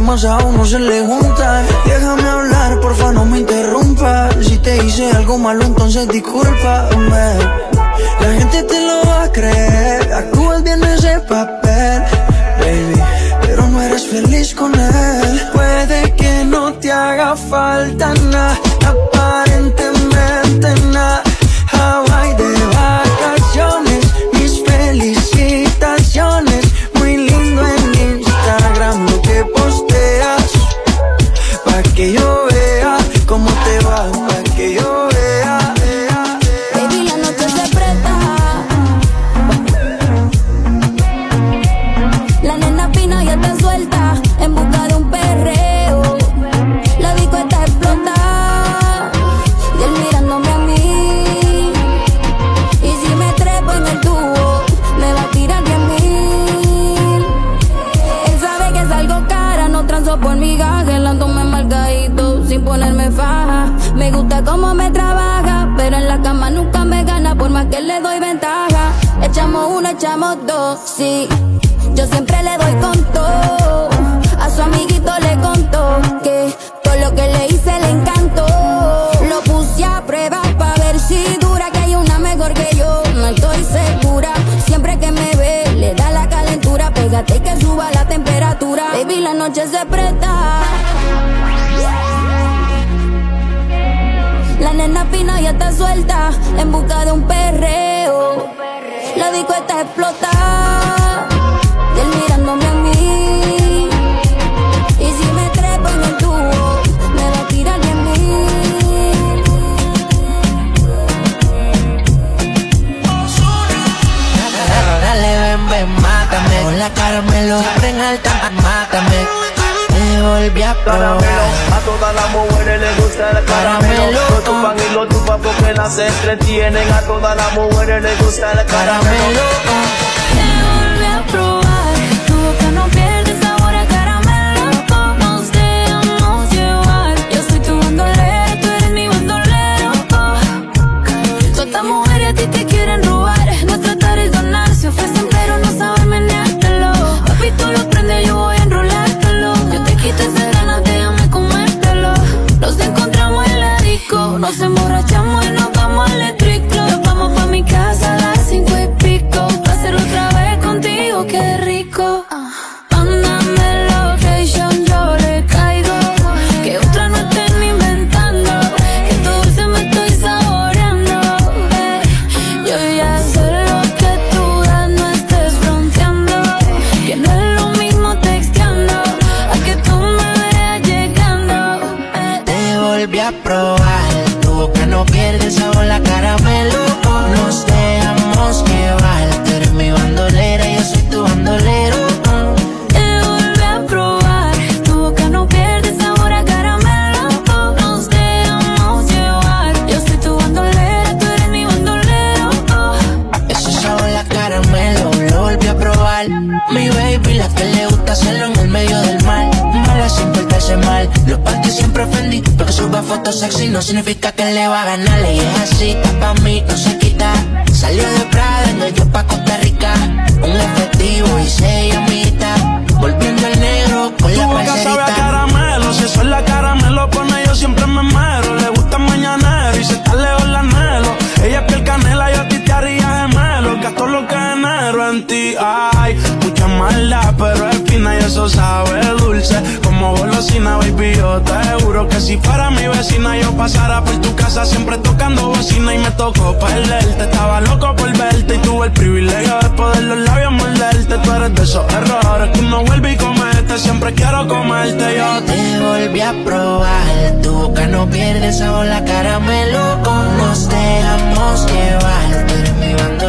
más a uno se le junta. Déjame hablar, porfa, no me interrumpa. Si te hice algo malo, entonces discúlpame. La gente te lo va a creer, actúas bien ese papel, baby. Pero no eres feliz con él. Puede que no te haga falta nada
rico que las entretienen. A todas las mujeres les gusta el caramelo.
Te vuelve a probar, tu boca no pierde. Nos emborrachamos
sexy no significa que le va a ganar. Y es así, pa' mí no se quita. Salió de Prada en yo pa' Costa Rica. Un efectivo y se amiguitas. Volviendo al negro con
la
parcerita.
Ay, hay mucha maldad, pero fina y eso sabe dulce. Como golosina, baby, yo te juro que si fuera mi vecina yo pasara por tu casa siempre tocando bocina y me tocó perderte. Estaba loco por verte y tuve el privilegio de poder los labios morderte. Tú eres de esos errores que uno vuelve y comete, siempre quiero comerte.
Yo te volví a probar, tu boca no pierde sabor, la cara me lo nos dejamos llevar, pero mi bando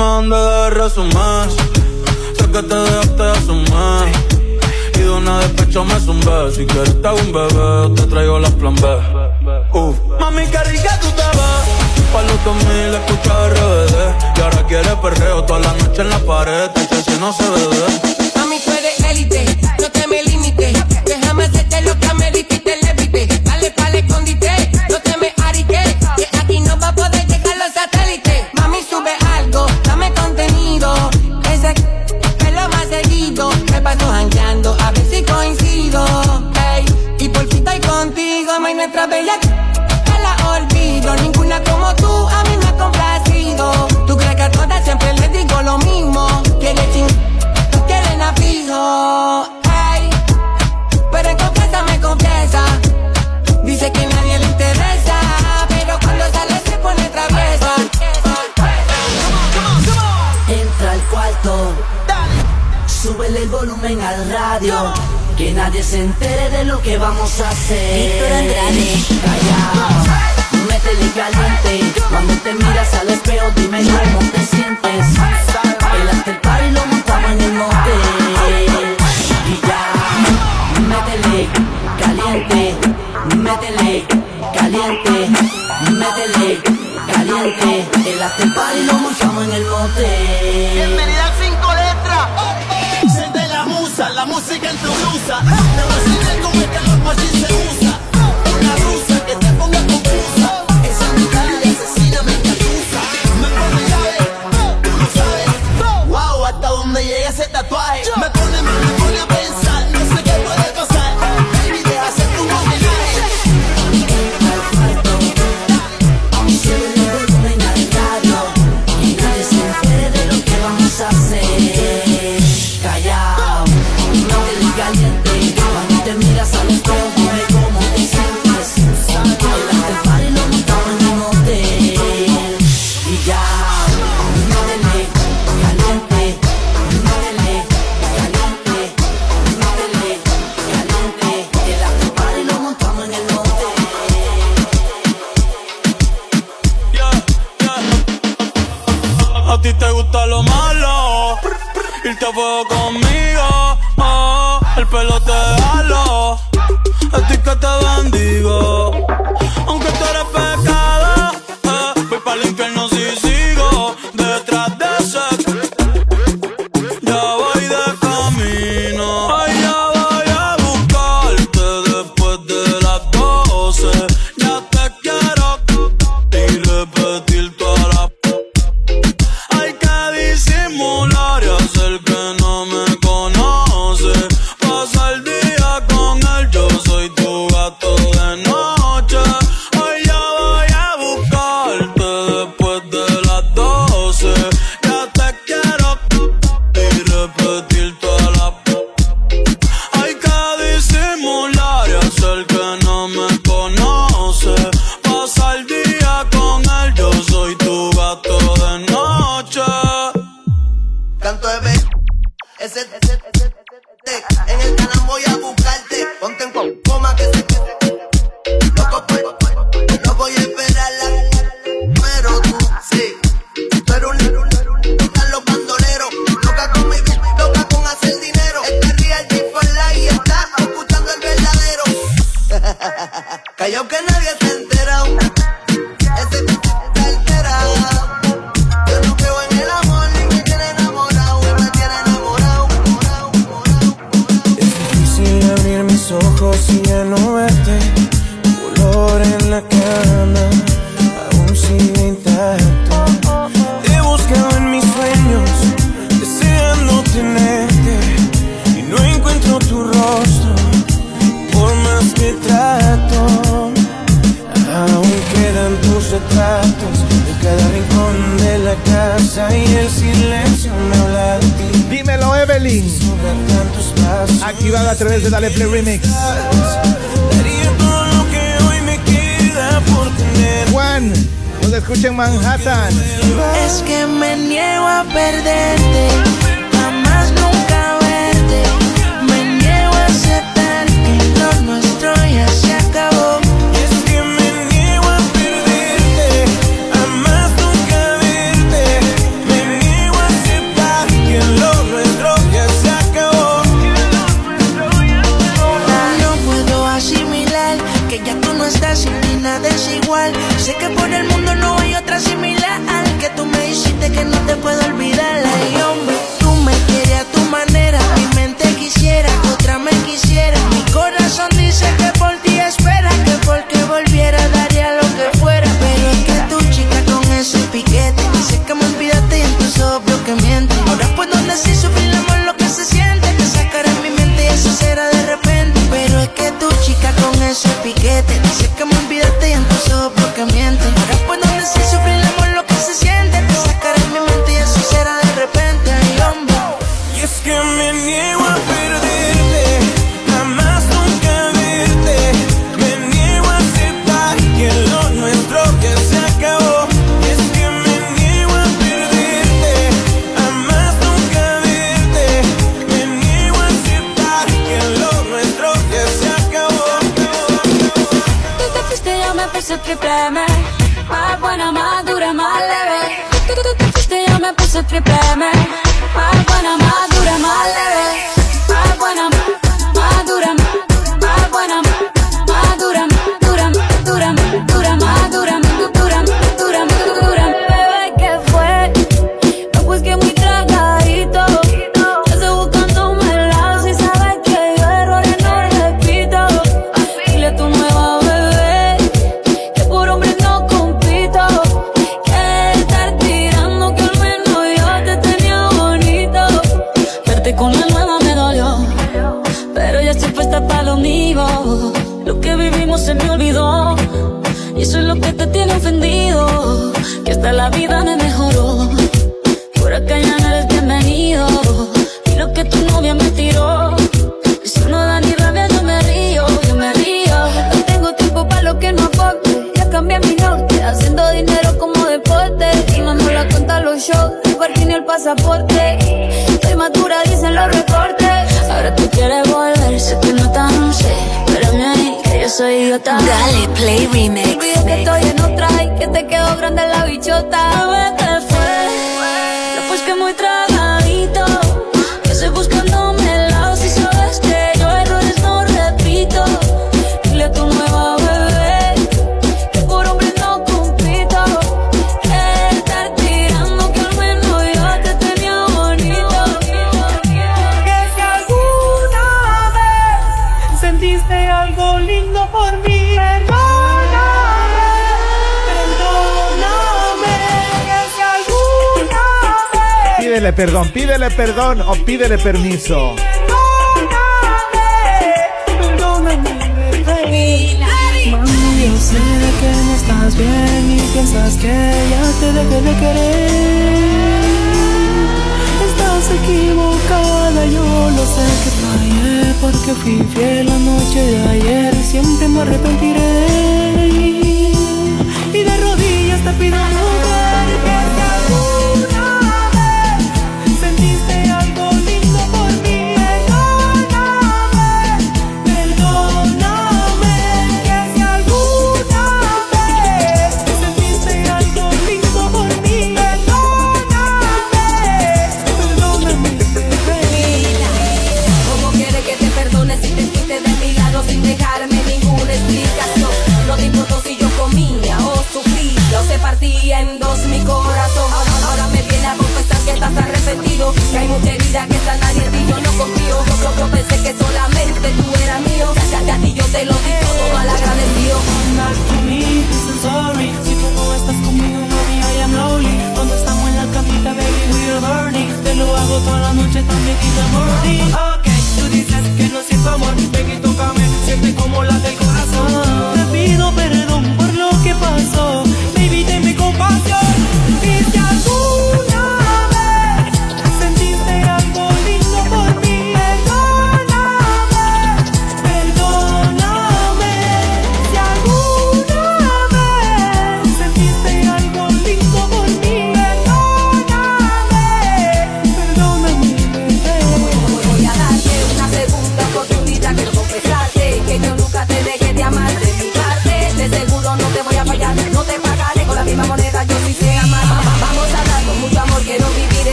Manda de resumir. Sé que te dejaste de asumir. Y de una despecho me zumbé. Si quieres te un bebé, te traigo las plan B. Uf. Mami, qué rica tú te vas, Pa' los 2000 escucha RBD. Y ahora quiere perreo toda la noche en la pared. Te si no se ve.
Mami, tú eres élite. No te me limites. Déjame hacerte lo que
volumen al radio. Que nadie se entere de lo que vamos a hacer. Víctor Andrade. Calla, métele caliente. Cuando te miras al espejo, dime cómo te sientes. El after party lo montamos en el motel. Y ya, métele caliente. Métele caliente. Métele caliente. El after party lo montamos en el motel.
blusa. Nada más se tengo
pasaporte. Estoy madura, dicen los reportes. Ahora tú quieres volver, sé que no tan sé. Espérame ahí, que yo soy idiota.
Dale, play remix.
Cuidado que estoy en otra y que te quedo grande la bichota. A ver te fue, que muy trago
pídele perdón, pídele perdón o pídele permiso.
Mami, yo sé que no estás bien y piensas que ya te dejé de querer. Estás equivocada, yo lo sé que fallé porque fui fiel la noche de ayer. Siempre me arrepentiré y de rodillas te pido
Que hay mucha herida que nadie y yo no confío. Yo, yo, pensé que solamente tú eras mío. Ya, ya, ti yo te lo di todo la mal I'm Sorry, si tú no estás
conmigo, mami, I am lonely. Cuando estamos en la camita, baby, we are burning. Te lo hago toda la noche, también quita Okay, morning.
Ok, tú dices que no siento amor, ven y tócame. Siente como la del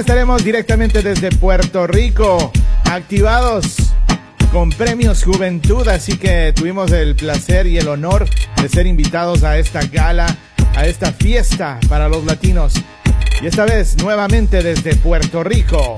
estaremos directamente desde Puerto Rico, activados con premios Juventud, así que tuvimos el placer y el honor de ser invitados a esta gala, a esta fiesta para los latinos. Y esta vez nuevamente desde Puerto Rico.